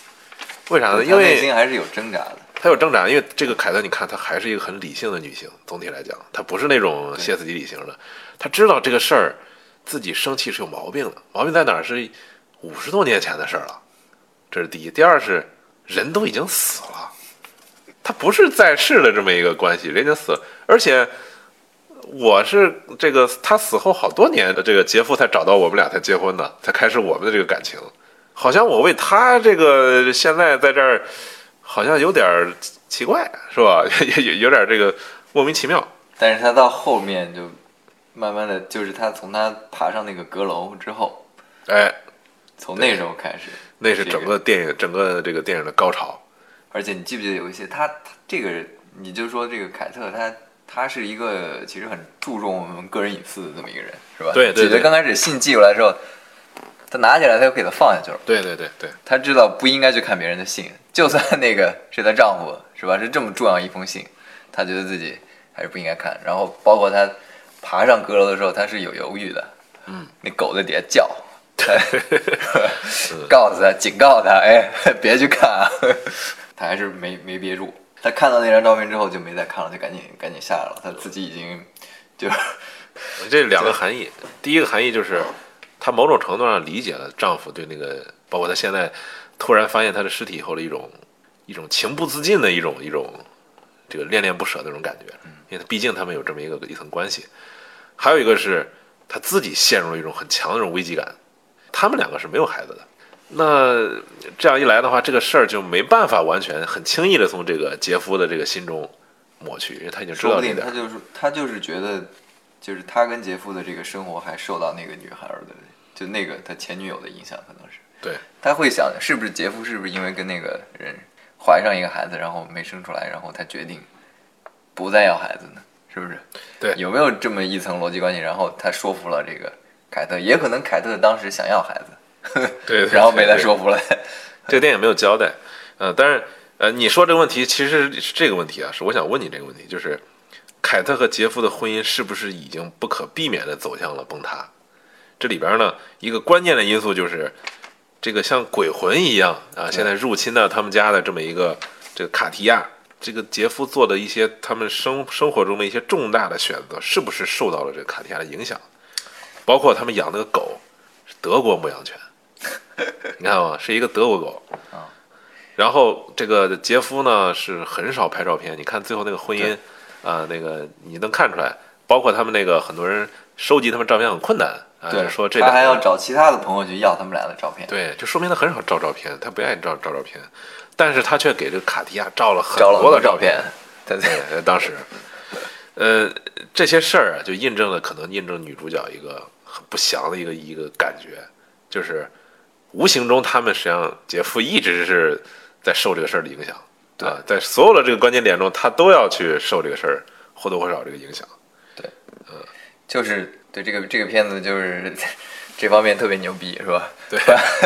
为啥呢？因为内为心还是有挣扎的。她有挣扎，因为这个凯特，你看她还是一个很理性的女性，总体来讲，她不是那种歇斯底里型的，她知道这个事儿自己生气是有毛病的，毛病在哪儿？是五十多年前的事儿了，这是第一。第二是人都已经死了，她不是在世的这么一个关系，人已经死了，而且我是这个他死后好多年的这个杰夫才找到我们俩才结婚的，才开始我们的这个感情，好像我为他这个现在在这儿。好像有点儿奇怪，是吧？(laughs) 有有有点儿这个莫名其妙。但是他到后面就慢慢的就是他从他爬上那个阁楼之后，哎，从那时候开始，那是整个电影整个这个电影的高潮。而且你记不记得有一些他他这个你就说这个凯特他他是一个其实很注重我们个人隐私的这么一个人，是吧？对对对刚开始信寄过来的时候，他拿起来他又给他放下去了。对对对对，他知道不应该去看别人的信，就算那个是她丈夫，是吧？是这么重要一封信，她觉得自己还是不应该看。然后包括她爬上阁楼的时候，她是有犹豫的。嗯，那狗在底下叫 (laughs) (laughs) 告诉她，警告他，哎，别去看啊。(laughs) 他还是没没憋住。她看到那张照片之后就没再看了，就赶紧赶紧下来了。她自己已经就是这两个含义。第一个含义就是，她某种程度上理解了丈夫对那个，包括她现在突然发现他的尸体以后的一种一种情不自禁的一种一种这个恋恋不舍那种感觉。因为他毕竟他们有这么一个一层关系。还有一个是他自己陷入了一种很强的这种危机感。他们两个是没有孩子的。那这样一来的话，这个事儿就没办法完全很轻易的从这个杰夫的这个心中抹去，因为他已经知道这一点。不定他就是他就是觉得，就是他跟杰夫的这个生活还受到那个女孩的，就那个他前女友的影响，可能是对，他会想，是不是杰夫是不是因为跟那个人怀上一个孩子，然后没生出来，然后他决定不再要孩子呢？是不是？对有没有这么一层逻辑关系？然后他说服了这个凯特，也可能凯特当时想要孩子，对 (laughs) 对然后被他说服了。这个电影没有交代，呃，但是呃，你说这个问题其实是这个问题啊，是我想问你这个问题，就是凯特和杰夫的婚姻是不是已经不可避免地走向了崩塌？这里边呢，一个关键的因素就是这个像鬼魂一样啊，现在入侵到他们家的这么一个这个卡提亚，这个杰夫做的一些他们生生活中的一些重大的选择，是不是受到了这个卡提亚的影响？包括他们养那个狗是德国牧羊犬，你看吗？是一个德国狗啊。然后这个杰夫呢是很少拍照片，你看最后那个婚姻啊、那个你能看出来，包括他们那个很多人收集他们照片很困难啊，对，说这他还要找其他的朋友去要他们俩的照片，对，就说明他很少照照片，他不愿意照照照片，但是他却给这个卡地亚照了很多的照片。对对，对，当时，呃，这些事儿啊，就印证了可能印证女主角一个很不祥的一个一个感觉，就是无形中他们实际上杰夫一直是在受这个事儿的影响，对。啊，在所有的这个关键点中，他都要去受这个事儿或多或少这个影响。就是对这个这个片子就是这方面特别牛逼，是吧？对，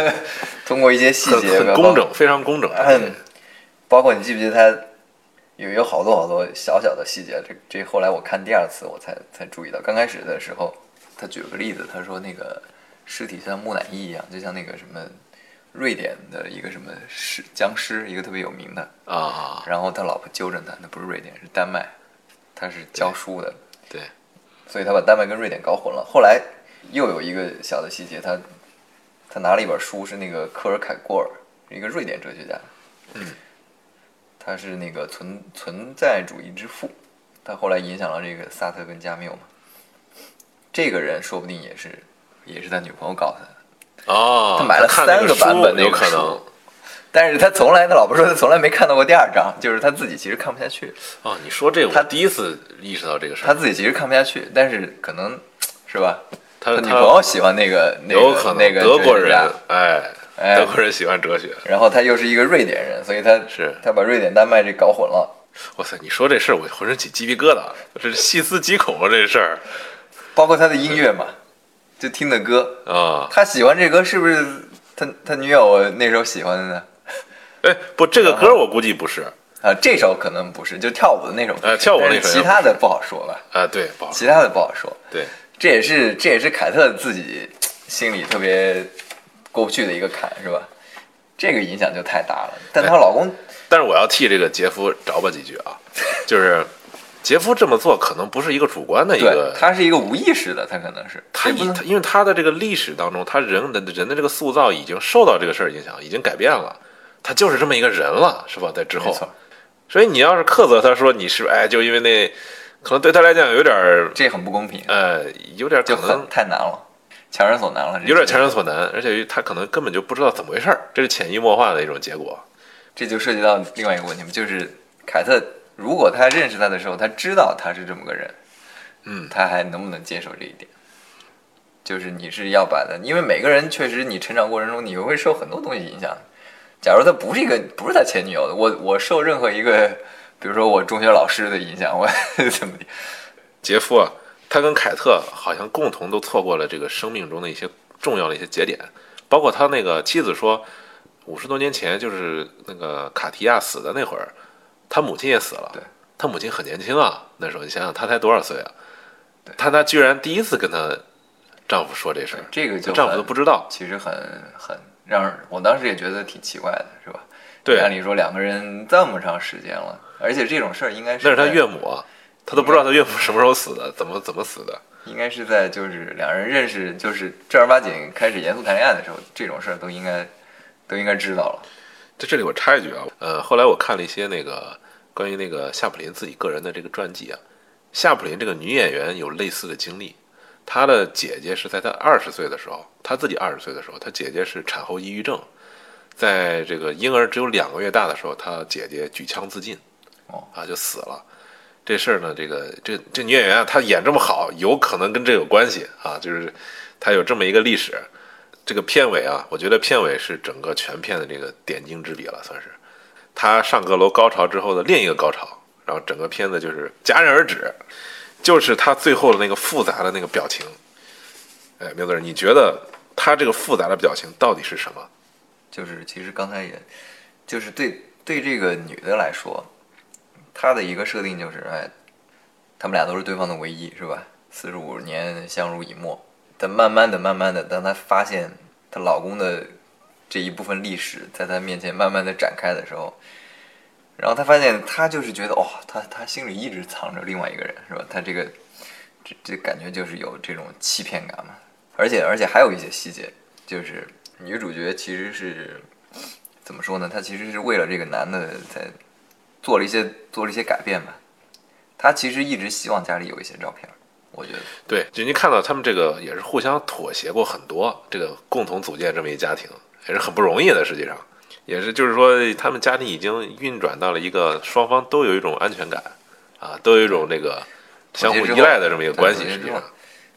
(laughs) 通过一些细节，很工整，非常工整。嗯，包括你记不记得他有有好多好多小小的细节，这这后来我看第二次我才才注意到，刚开始的时候他举了个例子，他说那个尸体像木乃伊一样，就像那个什么瑞典的一个什么尸僵尸，一个特别有名的，啊，然后他老婆纠正他，那不是瑞典，是丹麦，他是教书的，对，所以他把丹麦跟瑞典搞混了。后来又有一个小的细节，他他拿了一本书，是那个克尔凯郭尔，一个瑞典哲学家，嗯，他是那个存存在主义之父，他后来影响了这个萨特跟加缪嘛。这个人说不定也是也是他女朋友告诉他的，哦，他买了三个版本那个有可能书。但是他从来，他老婆说他从来没看到过第二章，就是他自己其实看不下去，哦，你说这个，他第一次意识到这个事儿。他自己其实看不下去，但是可能是吧？他他女朋友喜欢那个那个那个德国人哎德国人喜欢哲学。然后他又是一个瑞典人，所以他是他把瑞典丹麦这搞混了。哇塞，你说这事儿我浑身起鸡皮疙瘩，这是细思极恐啊！这事儿，包括他的音乐嘛，就听的歌，啊。他喜欢这歌是不是他他女友那时候喜欢的呢？(laughs) 哎，不，这个歌我估计不是啊，这首可能不是，就跳舞的那首不是，呃跳舞那首其他的不好说吧，啊，对，不好说。其他的不好说。对，这也是这也是凯特自己心里特别过不去的一个坎，是吧？这个影响就太大了。但她老公但是我要替这个杰夫找吧几句啊，(laughs) 就是杰夫这么做可能不是一个主观的一个，他是一个无意识的，他可能是他因为他的这个历史当中，他人的人的这个塑造已经受到这个事儿影响，已经改变了，他就是这么一个人了，是吧？在之后所以你要是苛责他说你是哎，就因为那可能对他来讲有点儿这很不公平，呃，有点就可能很太难了，强人所难了，有点强人所难，而且他可能根本就不知道怎么回事儿，这是潜移默化的一种结果。这就涉及到另外一个问题嘛，就是凯特如果他认识他的时候，他知道他是这么个人，嗯他还能不能接受这一点？就是你是要把他，因为每个人确实你成长过程中你会受很多东西影响。假如他不是一个不是他前女友的，我我受任何一个，比如说我中学老师的影响，我 (laughs) 怎么的？杰夫啊，他跟凯特好像共同都错过了这个生命中的一些重要的一些节点，包括他那个妻子说，五十多年前就是那个卡提亚死的那会儿，他母亲也死了。对，他母亲很年轻啊，那时候你想想他才多少岁啊？对她她居然第一次跟她丈夫说这事儿，这个就丈夫都不知道。其实很很让，我当时也觉得挺奇怪的，是吧？对，按理说两个人这么长时间了，而且这种事儿应该是那是他岳母啊，他都不知道他岳母什么时候死的，怎么怎么死的。应该是在就是两人认识，就是正儿八经开始严肃谈恋爱的时候，这种事儿都应该都应该知道了。在这里我插一句啊，呃，后来我看了一些那个关于那个夏普林自己个人的这个传记啊，夏普林这个女演员有类似的经历，她的姐姐是在他二十岁的时候，他自己二十岁的时候，他姐姐是产后抑郁症，在这个婴儿只有两个月大的时候，他姐姐举枪自尽，哦啊就死了。这事儿呢，这个这这女演员啊，她演这么好，有可能跟这有关系啊，就是她有这么一个历史。这个片尾啊，我觉得片尾是整个全片的这个点睛之笔了，算是。她上阁楼高潮之后的另一个高潮，然后整个片子就是戛然而止，就是他最后的那个复杂的那个表情。哎，苗子，你觉得他这个复杂的表情到底是什么？就是其实刚才也，就是对对这个女的来说，她的一个设定就是，哎，他们俩都是对方的唯一，是吧？四十五年相濡以沫，但慢慢的、慢慢的，当她发现她老公的这一部分历史在她面前慢慢的展开的时候，然后她发现她就是觉得，哦，她她心里一直藏着另外一个人，是吧？她这个这这感觉就是有这种欺骗感嘛，而且而且还有一些细节，就是女主角其实是怎么说呢？她其实是为了这个男的在做了一些做了一些改变吧。她其实一直希望家里有一些照片，我觉得对，就您看到他们这个也是互相妥协过很多，这个共同组建这么一家庭也是很不容易的。实际上，也是就是说，他们家庭已经运转到了一个双方都有一种安全感啊，都有一种那个相互依赖的这么一个关系。对实际上，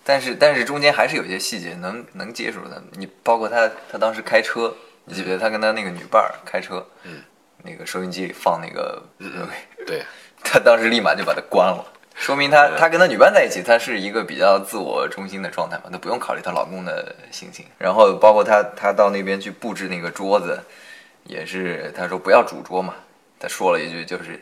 但是但是中间还是有些细节能能接触的。你包括他他当时开车，你记不记得他跟他那个女伴儿开车，嗯，那个收音机里放那个，嗯，对，他当时立马就把它关了，说明他他跟他女伴在一起，他是一个比较自我中心的状态嘛，他不用考虑她老公的心情。然后包括她她到那边去布置那个桌子，也是她说不要主桌嘛，她说了一句就是。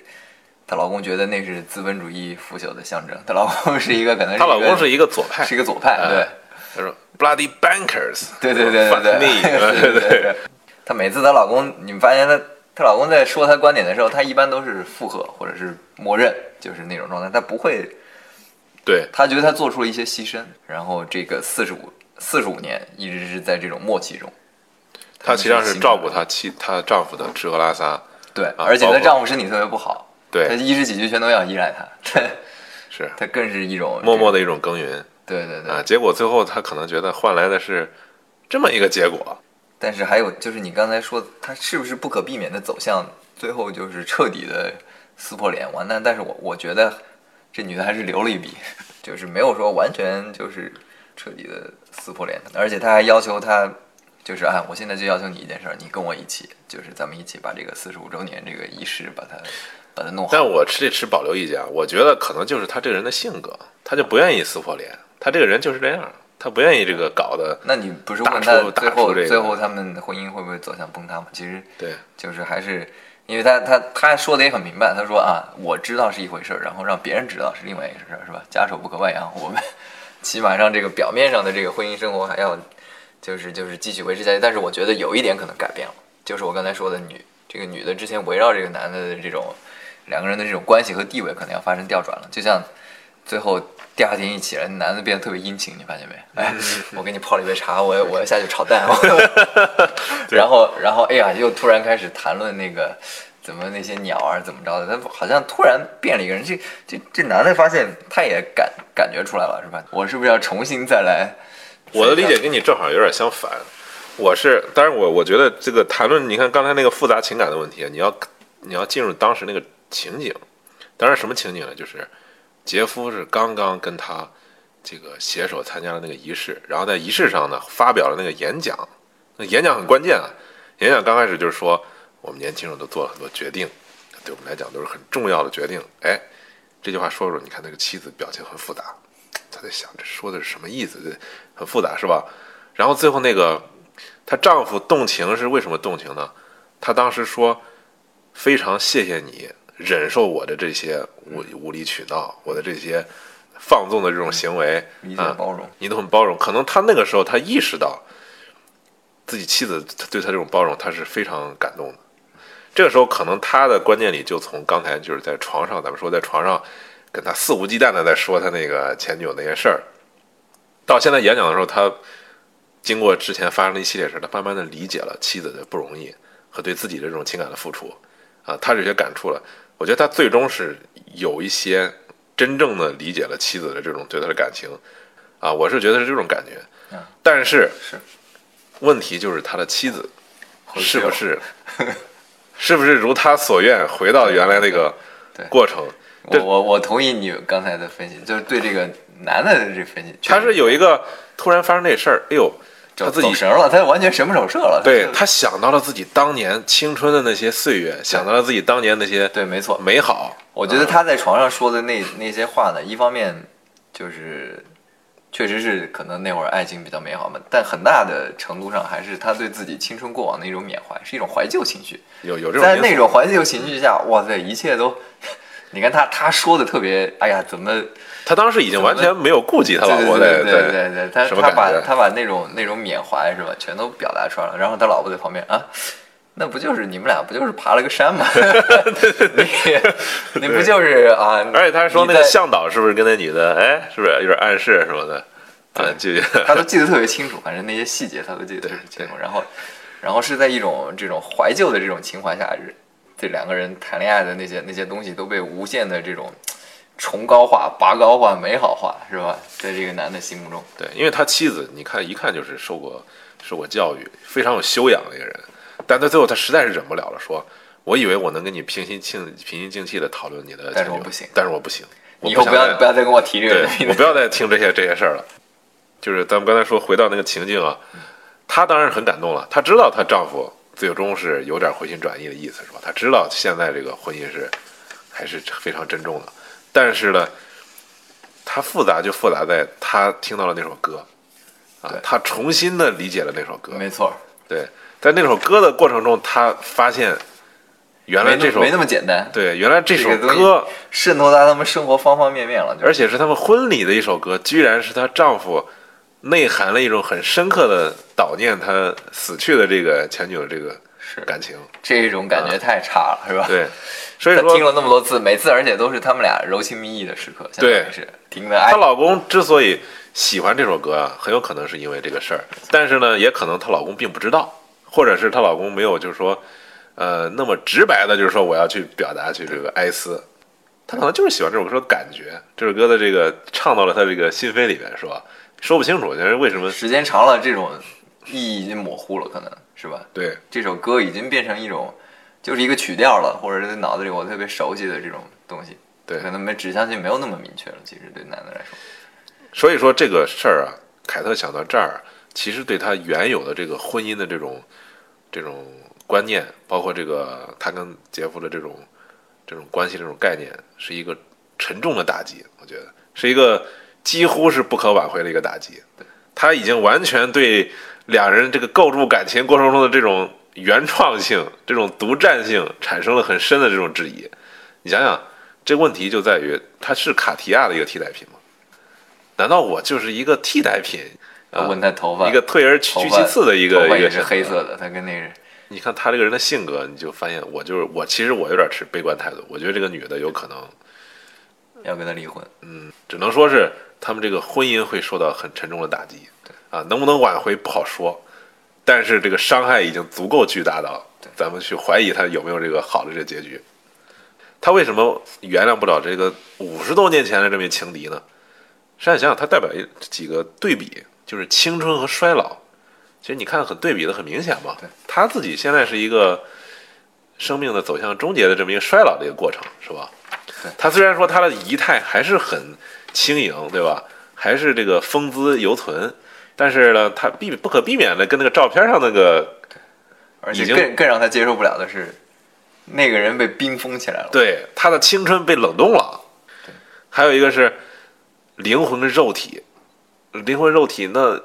她老公觉得那是资本主义腐朽的象征。她老公是一个可能是她老公是一一个左派，是一个左派，哎对，他说 “bloody bankers”，对对对对对对对对。她每次她老公，你们发现她她老公在说她观点的时候，她一般都是附和或者是默认，就是那种状态，她不会对她觉得她做出了一些牺牲，然后这个四十五四十五年一直是在这种默契中。她实际上是照顾她妻她丈夫的吃喝拉撒，对，啊而且她丈夫身体特别不好，对她对，衣食起居全都要依赖他，是 (laughs) 她更是一种默默的一种耕耘对对对。啊。结果最后她可能觉得换来的是这么一个结果，但是还有就是你刚才说，她是不是不可避免的走向最后就是彻底的撕破脸完蛋？但是我我觉得这女的还是留了一笔，就是没有说完全就是彻底的撕破脸，而且她还要求他。就是啊，我现在就要求你一件事儿，你跟我一起，就是咱们一起把这个四十五周年这个仪式把它把它弄好。但我持这持保留意见啊，我觉得可能就是他这个人的性格，他就不愿意撕破脸，他这个人就是这样，他不愿意这个搞的，那你不是问他最后这个最后他们婚姻会不会走向崩塌吗？其实对就是还是因为他他他说的也很明白，他说啊，我知道是一回事儿，然后让别人知道是另外一回事儿，是吧？家丑不可外扬，我们 (laughs) 起码让这个表面上的这个婚姻生活还要就是就是继续维持下去。但是我觉得有一点可能改变了，就是我刚才说的女这个女的之前围绕这个男的的这种两个人的这种关系和地位可能要发生调转了，就像最后第二天一起来，男的变得特别殷勤，你发现没？哎，我给你泡了一杯茶，我要 (laughs) 我要下去炒蛋，(laughs) (laughs) 然后然后哎呀，又突然开始谈论那个怎么那些鸟啊怎么着的，他好像突然变了一个人。这这这男的发现他也感感觉出来了，是吧？我是不是要重新再来？我的理解跟你正好有点相反。我是，当然我我觉得这个谈论，你看刚才那个复杂情感的问题，你要你要进入当时那个情景，当然什么情景呢？就是杰夫是刚刚跟他这个携手参加了那个仪式，然后在仪式上呢发表了那个演讲，那演讲很关键啊。演讲刚开始就是说，我们年轻人都做了很多决定，对我们来讲都是很重要的决定。哎，这句话说说，你看那个妻子表情很复杂，他在想这说的是什么意思？这很复杂是吧？然后最后那个她丈夫动情是为什么动情呢？她当时说非常谢谢你忍受我的这些无无理取闹，我的这些放纵的这种行为，理解啊包容，你都很包容。可能他那个时候他意识到自己妻子对他这种包容，他是非常感动的。这个时候，可能他的观念里就从刚才就是在床上，咱们说在床上跟他肆无忌惮的在说他那个前女友那些事儿，到现在演讲的时候，他经过之前发生的一系列事，他慢慢的理解了妻子的不容易和对自己的这种情感的付出啊，他有些感触了。我觉得他最终是有一些真正的理解了妻子的这种对他的感情啊，我是觉得是这种感觉嗯。但是是问题就是他的妻子是不是 (laughs) 是不是如他所愿回到原来那个对过程？我我我同意你刚才的分析，就是对这个男的这分析，他是有一个突然发生这事儿，哎呦，他自己走神了，他完全神不守舍了。对他想到了自己当年青春的那些岁月，想到了自己当年那些对，没错，美好。我觉得他在床上说的那那些话呢，一方面就是确实是可能那会儿爱情比较美好嘛，但很大的程度上还是他对自己青春过往的一种缅怀，是一种怀旧情绪。有有这种在那种怀旧情绪下，哇塞，一切都，你看他他说的特别，哎呀，怎么他当时已经完全没有顾及他老婆的对对对他他把他把那种那种缅怀是吧，全都表达出来了。然后他老婆在旁边啊，那不就是你们俩不就是爬了个山吗？(laughs) 你你不就是啊？而且他说那个向导是不是跟那女的，哎，是不是有点暗示什么的？啊，就他都记得特别清楚，反正那些细节他都记得特别清楚。然后，然后是在一种这种怀旧的这种情怀下，这两个人谈恋爱的那些那些东西都被无限的这种崇高化、拔高化、美好化，是吧？在这个男的心目中，对，因为他妻子，你看一看就是受过受过教育，非常有修养的一个人，但他最后他实在是忍不了了，说：“我以为我能跟你平心静平心静气的讨论你的但是我不行但是我不行，我以后不要不要再跟我提这个对，我不要再听这些这些事儿了。就是咱们刚才说回到那个情境啊，她当然很感动了，她知道她丈夫最终是有点回心转意的意思，是吧？她知道现在这个婚姻是还是非常珍重的，但是呢，她复杂就复杂在他听到了那首歌啊对，她重新的理解了那首歌，没错，对，在那首歌的过程中，他发现原来这首没那么没那么简单，对，原来这首歌。渗透到他们生活方方面面了。而且是他们婚礼的一首歌，居然是她丈夫内含了一种很深刻的悼念他死去的这个前女友这个感情。这种感觉太差了，是吧？对，所以说听了那么多次，每次而且都是他们俩柔情蜜意的时刻，相当于是听的哎她，老公之所以喜欢这首歌啊，很有可能是因为这个事儿，但是呢，也可能她老公并不知道，或者是她老公没有就是说，呃，那么直白的，就是说我要去表达去这个哀思。他可能就是喜欢这首歌的感觉，这首歌的这个唱到了他这个心扉里面，是吧？说不清楚，就是为什么？时间长了，这种意义已经模糊了，可能是吧？对，这首歌已经变成一种，就是一个曲调了，或者是脑子里我特别熟悉的这种东西，对可能没指向性没有那么明确了。其实对男的来说，所以说这个事儿啊，凯特想到这儿，其实对他原有的这个婚姻的这种这种观念，包括这个他跟杰夫的这种这种关系这种概念，是一个沉重的打击。我觉得是一个几乎是不可挽回的一个打击。他已经完全对两人这个构筑感情过程中的这种原创性、这种独占性产生了很深的这种质疑。你想想，这问题就在于他是卡提亚的一个替代品吗？难道我就是一个替代品？啊，问他头发，一个退而求其次的一个一个是黑色的，他跟那个人你看他这个人的性格，你就发现我就是我，其实我有点持悲观态度。我觉得这个女的有可能，要跟他离婚。嗯只能说是他们这个婚姻会受到很沉重的打击。啊，能不能挽回不好说，但是这个伤害已经足够巨大到咱们去怀疑他有没有这个好的这个结局。他为什么原谅不了这个五十多年前的这名情敌呢？实际上想想，它代表一几个对比，就是青春和衰老。其实你看，很对比的很明显嘛。他自己现在是一个生命的走向终结的这么一个衰老的一个过程，是吧？他虽然说他的仪态还是很轻盈，对吧？还是这个风姿犹存，但是呢，他避不可避免的跟那个照片上那个而且更更让他接受不了的是，那个人被冰封起来了。对他的青春被冷冻了。还有一个是灵魂跟肉体，灵魂肉体那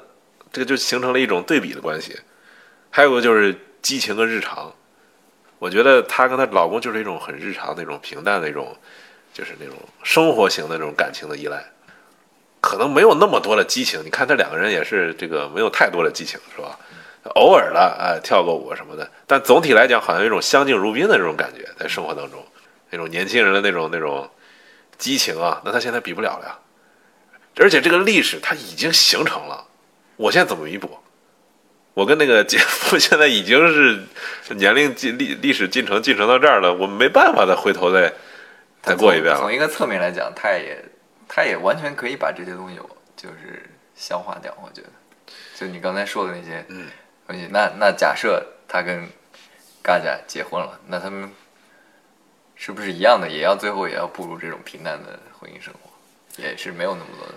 这个就形成了一种对比的关系。还有个就是激情跟日常，我觉得她跟她老公就是一种很日常那种平淡的一种，就是那种生活型的那种感情的依赖，可能没有那么多的激情。你看这两个人也是这个没有太多的激情，是吧？偶尔的哎跳个舞什么的，但总体来讲好像有一种相敬如宾的这种感觉，在生活当中，那种年轻人的那种那种激情啊，那他现在比不了了呀。而且这个历史它已经形成了，我现在怎么弥补？我跟那个姐夫现在已经是年龄进历历史进程进程到这儿了，我没办法再回头再再过一遍了。从一个侧面来讲，他也他也完全可以把这些东西就是消化掉。我觉得，就你刚才说的那些嗯东西，那那假设他跟嘎家结婚了，那他们是不是一样的，也要最后也要步入这种平淡的婚姻生活，也是没有那么多的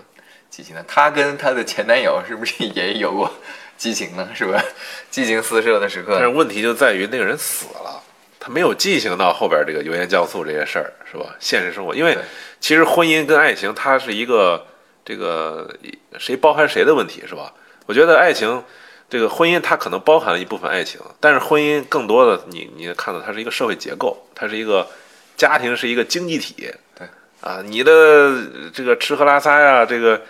激情的。他跟他的前男友是不是也有过激情呢？是吧？激情四射的时刻但是，问题就在于那个人死了，他没有进行到后边这个油盐酱醋这些事儿，是吧？现实生活，因为其实婚姻跟爱情它是一个这个谁包含谁的问题，是吧？我觉得爱情这个婚姻它可能包含了一部分爱情，但是婚姻更多的你你看到它是一个社会结构，它是一个家庭是一个经济体，对啊，你的这个吃喝拉撒呀，这个。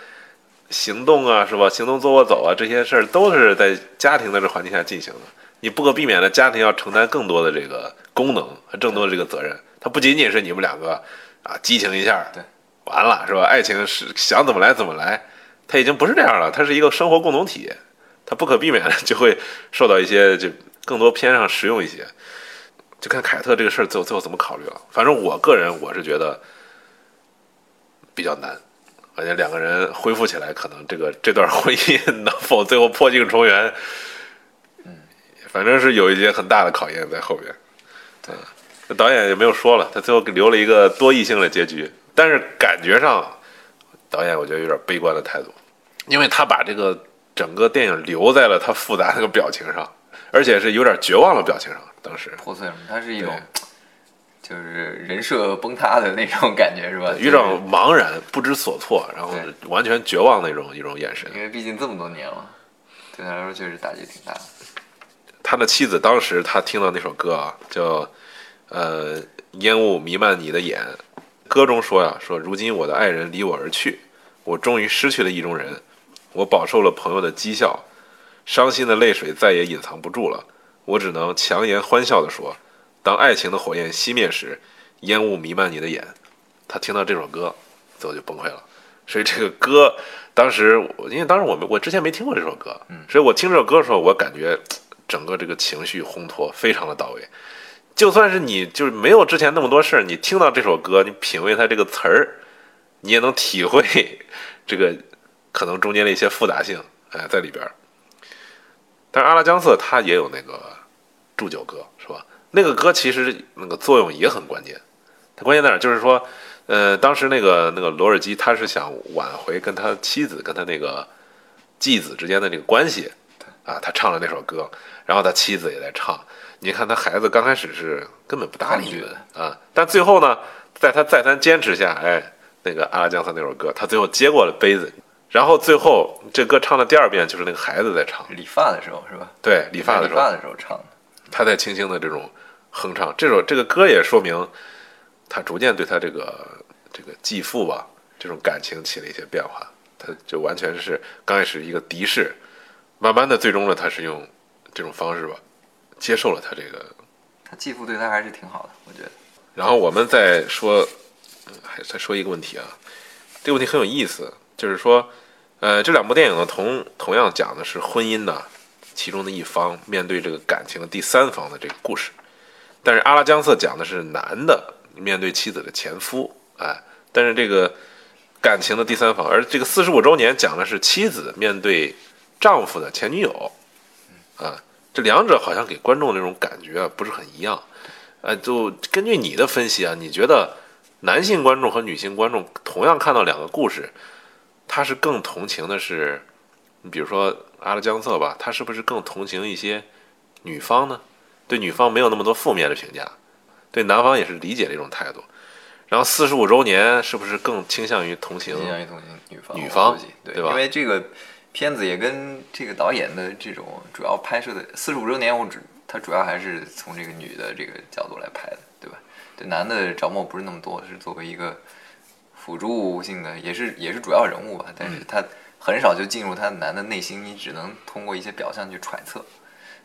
行动啊，是吧？行动、坐、卧、走啊，这些事儿都是在家庭的这环境下进行的。你不可避免的，家庭要承担更多的这个功能和更多的这个责任。它不仅仅是你们两个啊激情一下，对，完了是吧？爱情是想怎么来怎么来，它已经不是这样了，它是一个生活共同体，它不可避免的就会受到一些就更多偏上实用一些。就看凯特这个事儿最后最后怎么考虑了。反正我个人我是觉得比较难。而且两个人恢复起来，可能这个这段婚姻能否最后破镜重圆，嗯，反正是有一些很大的考验在后边。对，那导演也没有说了，他最后留了一个多异性的结局，但是感觉上，导演我觉得有点悲观的态度，因为他把这个整个电影留在了他复杂那个表情上，而且是有点绝望的表情上。当时破碎了，它是一种就是人设崩塌的那种感觉，是吧？有点茫然、不知所措，然后完全绝望那种一种眼神。因为毕竟这么多年了，对他来说确实打击挺大的。他的妻子当时他听到那首歌啊，叫呃烟雾弥漫你的眼，歌中说呀，说如今我的爱人离我而去，我终于失去了意中人，我饱受了朋友的讥笑，伤心的泪水再也隐藏不住了，我只能强颜欢笑地说，当爱情的火焰熄灭时，烟雾弥漫你的眼。他听到这首歌，最后就崩溃了。所以这个歌，当时因为当时我没我之前没听过这首歌，嗯所以我听这首歌的时候，我感觉整个这个情绪烘托非常的到位。就算是你就是没有之前那么多事儿，你听到这首歌，你品味它这个词儿，你也能体会 (laughs) 这个可能中间的一些复杂性，哎，在里边。但是阿拉江瑟他也有那个祝酒歌，是吧？那个歌其实那个作用也很关键。它关键在哪？就是说，呃，当时那个那个罗尔基他是想挽回跟他妻子跟他那个继子之间的那个关系啊，他唱了那首歌，然后他妻子也在唱。你看他孩子刚开始是根本不搭理你的啊，但最后呢，在他再三坚持下，哎，那个阿拉江色那首歌，他最后接过了杯子，然后最后这歌唱的第二遍就是那个孩子在唱，理发的时候是吧？对，理发的时候理发的时候唱的。他在轻轻的这种哼唱，这首这个歌也说明他逐渐对他这个这个继父吧这种感情起了一些变化，他就完全是刚开始一个敌视，慢慢的最终呢他是用这种方式吧接受了他这个，他继父对他还是挺好的，我觉得。然后我们再说，嗯还再说一个问题啊，这个问题很有意思，就是说，呃，这两部电影呢同同样讲的是婚姻的其中的一方面对这个感情的第三方的这个故事，但是阿拉江瑟讲的是男的面对妻子的前夫，哎，但是这个感情的第三方，而这个四十五周年讲的是妻子面对丈夫的前女友，啊，这两者好像给观众那种感觉啊不是很一样，呃，就根据你的分析啊，你觉得男性观众和女性观众同样看到两个故事，他是更同情的是，你比如说阿拉江瑟吧，他是不是更同情一些女方呢？对女方没有那么多负面的评价，对男方也是理解的一种态度。然后四十五周年是不是更倾向于同情？倾向于同情女方，女方对吧因为这个片子也跟这个导演的这种主要拍摄的四十五周年，我只他主要还是从这个女的这个角度来拍的，对吧？对男的着墨不是那么多，是作为一个辅助性的，也是也是主要人物吧，但嗯是他很少就进入他男的内心，你只能通过一些表象去揣测，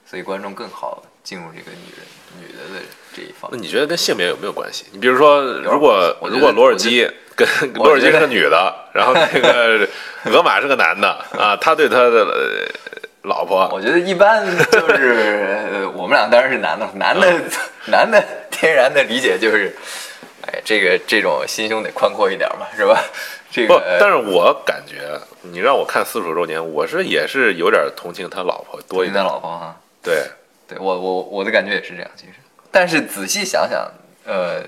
所以观众更好进入这个女人女的的这一方那。你觉得跟性别有没有关系？你比如说，如果如果罗尔基跟我罗尔基是个女的，然后那个 (laughs) 俄马是个男的啊，他对他的、呃老婆我觉得一般就是呃我们俩当然是男的，男的男的天然的理解就是，哎，这个这种心胸得宽阔一点嘛，是吧？这不个，但是我感觉你让我看四十五周年，我是也是有点同情他老婆多一点。老婆哈，对，对我我我的感觉也是这样，其实，但是仔细想想，呃，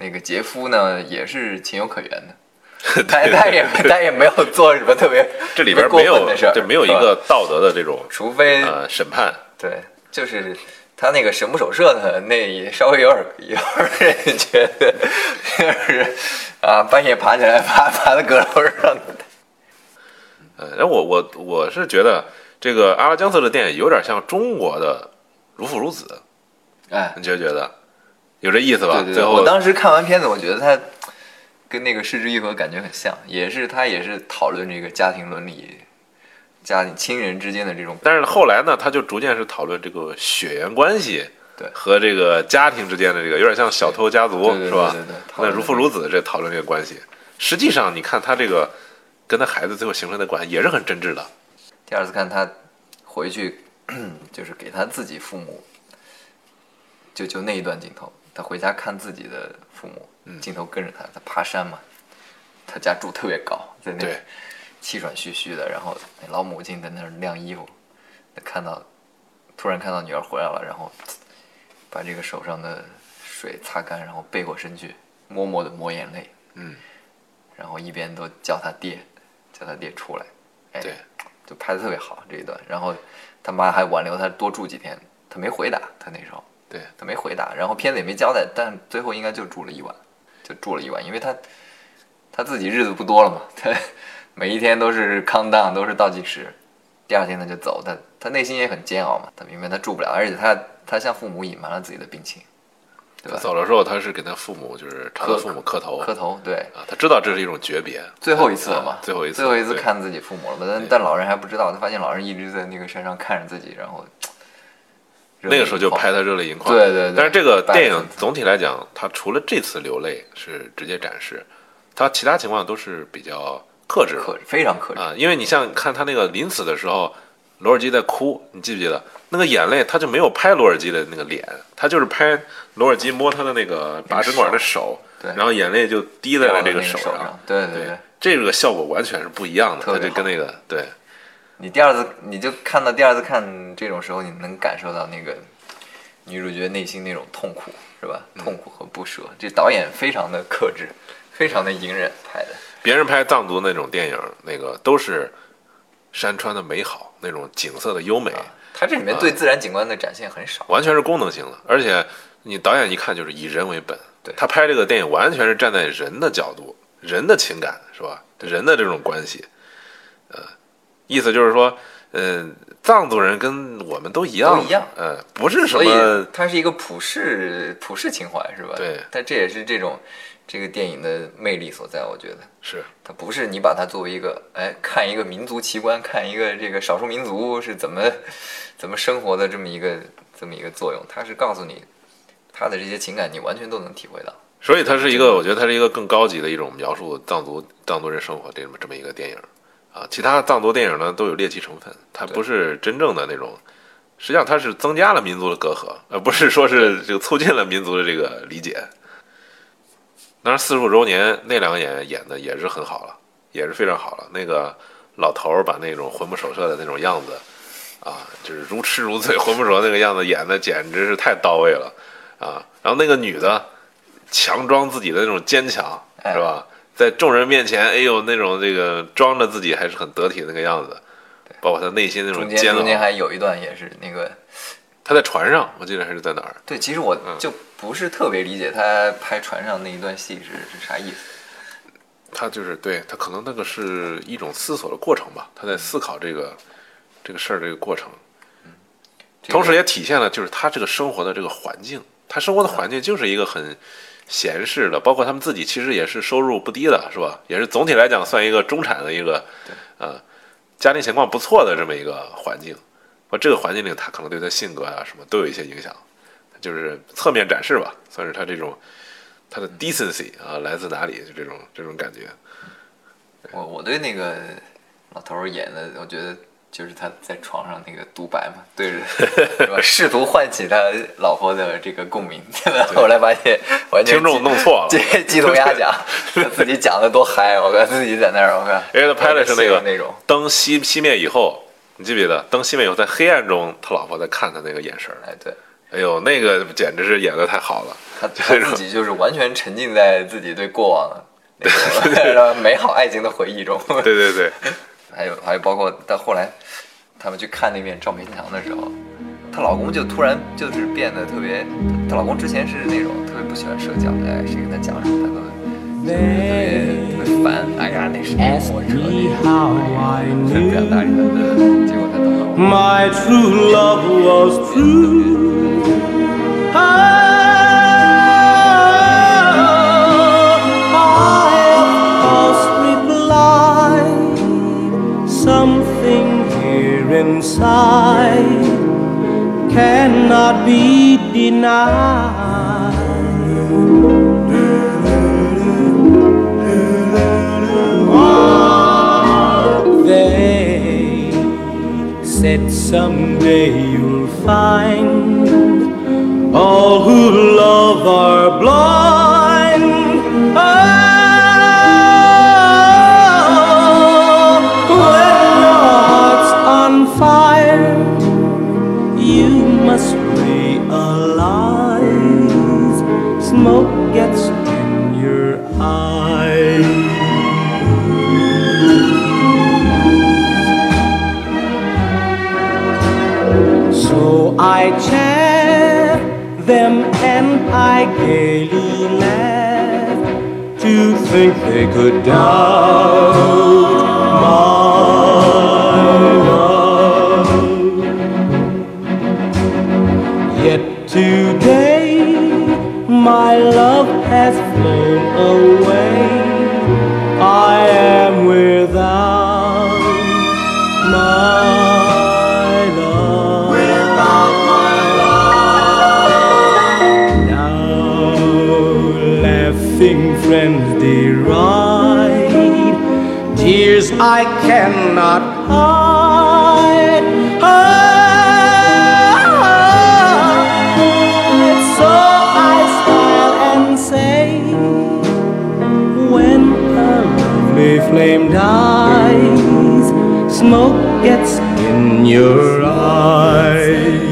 那个杰夫呢也是情有可原的。(laughs) 他他也 (laughs) 他也没有做什么特别 (laughs) 这里边没有的事儿，对没有一个道德的这种除非呃审判。对，就是他那个神不守舍的那也稍微有点有点人觉得就是啊，半夜爬起来爬爬到阁楼上，呃，然后我我我是觉得这个阿拉江色的电影有点像中国的《如父如子》，哎，你觉不觉得有这意思吧？对对对，最后我当时看完片子，我觉得他跟那个《失之愈合》感觉很像，也是他也是讨论这个家庭伦理、家庭亲人之间的这种但是后来呢，他就逐渐是讨论这个血缘关系，对和这个家庭之间的这个，有点像小偷家族，是吧？对对对那如父如子这讨论这个关系，实际上你看他这个跟他孩子最后形成的关系也是很真挚的。第二次看他回去，(clears throat) 就是给他自己父母，就就那一段镜头，他回家看自己的父母，嗯。镜头跟着他，他爬山嘛，他家住特别高，在那对。(laughs) 气喘吁吁的，然后那老母亲在那儿晾衣服，他看到突然看到女儿回来了，然后把这个手上的水擦干，然后背过身去，默默的抹眼泪，嗯，然后一边都叫他爹，叫他爹出来，哎，对，就拍的特别好这一段。然后他妈还挽留他多住几天，他没回答，他那时候对，他没回答，然后片子也没交代，但最后应该就住了一晚，就住了一晚，因为他他自己日子不多了嘛，他每一天都是 count down，都是倒计时，第二天他就走，他他内心也很煎熬嘛，他明白他住不了，而且他他向父母隐瞒了自己的病情，对他？走了之后，他是给他父母就是朝他父母磕头，磕头，对，啊，他知道这是一种诀别，最后一次了嘛啊，最后一次，最后一次看自己父母了嘛，但但老人还不知道，他发现老人一直在那个山上看着自己，然后那个时候就拍他热泪盈眶。对对对但是这个电影总体来讲，它除了这次流泪是直接展示，它其他情况都是比较克制的克制非常克制，啊。因为你像看他那个临死的时候，罗尔基在哭，你记不记得那个眼泪？他就没有拍罗尔基的那个脸，他就是拍罗尔基摸他的那个拔针管的手，对然后眼泪就滴在了这个手手上，对对对。这个效果完全是不一样的，他就跟那个对。你第二次你就看到第二次看这种时候，你能感受到那个女主角内心那种痛苦，是吧？嗯痛苦和不舍。这导演非常的克制，非常的隐忍拍的。别人拍藏族那种电影，那个都是山川的美好，那种景色的优美，他这里面对自然景观的展现很少。完全是功能性的。而且你导演一看就是以人为本，对他拍这个电影完全是站在人的角度人的情感是吧？人的这种关系，呃，意思就是说，呃、藏族人跟我们都一样，都一样嗯、不是什所以么它是一个普世普世情怀，是吧？对但这也是这种这个电影的魅力所在，我觉得。是它不是你把它作为一个哎看一个民族奇观，看一个这个少数民族是怎么 (laughs) 怎么生活的这么一个这么一个作用，它是告诉你他的这些情感，你完全都能体会到。所以它是一个，我觉得它是一个更高级的一种描述藏族藏族人生活这么这么一个电影啊。其他藏族电影呢都有猎奇成分，它不是真正的那种，实际上它是增加了民族的隔阂，而不是说是这个促进了民族的这个理解。当然，四十五周年那两个演员演的也是很好了，也是非常好了。那个老头儿把那种魂不守舍的那种样子啊，就是如痴如醉、魂不守舍那个样子演的简直是太到位了啊。然后那个女的强装自己的那种坚强，哎是吧？在众人面前，哎呦，那种这个装着自己还是很得体的那个样子，包括他内心那种中煎熬中间。还有一段也是那个，他在船上，我记得还是在哪儿？对，其实我嗯就不是特别理解他拍船上那一段戏是是啥意思。他就是对他可能那个是一种思索的过程吧，他在思考这个这个事儿这个过程，嗯同时也体现了就是他这个生活的这个环境，他生活的环境就是一个很闲适的，包括他们自己其实也是收入不低的，是吧？也是总体来讲算一个中产的一个，呃，家庭情况不错的这么一个环境。我这个环境里，他可能对他性格啊什么都有一些影响，就是侧面展示吧，算是他这种他的 decency 啊来自哪里，就这种这种感觉。我我对那个老头儿演的，我觉得就是他在床上那个独白嘛，对着？(laughs) 试图唤起他老婆的这个共鸣，后来发现完全听众弄错了。鸡鸡同鸭讲，(laughs) 他自己讲的多嗨，我看自己在那儿，我看，因为他拍的是那个那种，灯熄熄灭以后，你记不记得？灯熄灭以后，在黑暗中，他老婆在看他那个眼神，哎，对。哎呦，那个简直是演的太好了。他 (laughs) 他自己就是完全沉浸在自己对过往那种美好爱情的回忆中。对对对，还有还有包括到后来，他们去看那面赵培强的时候，她老公就突然就是变得特别，她老公之前是那种特别不喜欢社交，哎，谁跟他讲什么他都特别特别烦，哎呀，那是那 Ask 火车 me 那 how I 个不想搭理 knew 他的，结果他等了我。Inside cannot be denied. They said someday think they could doubt cannot hide. hide. So I smile and say when a lovely flame dies, smoke gets in your eyes.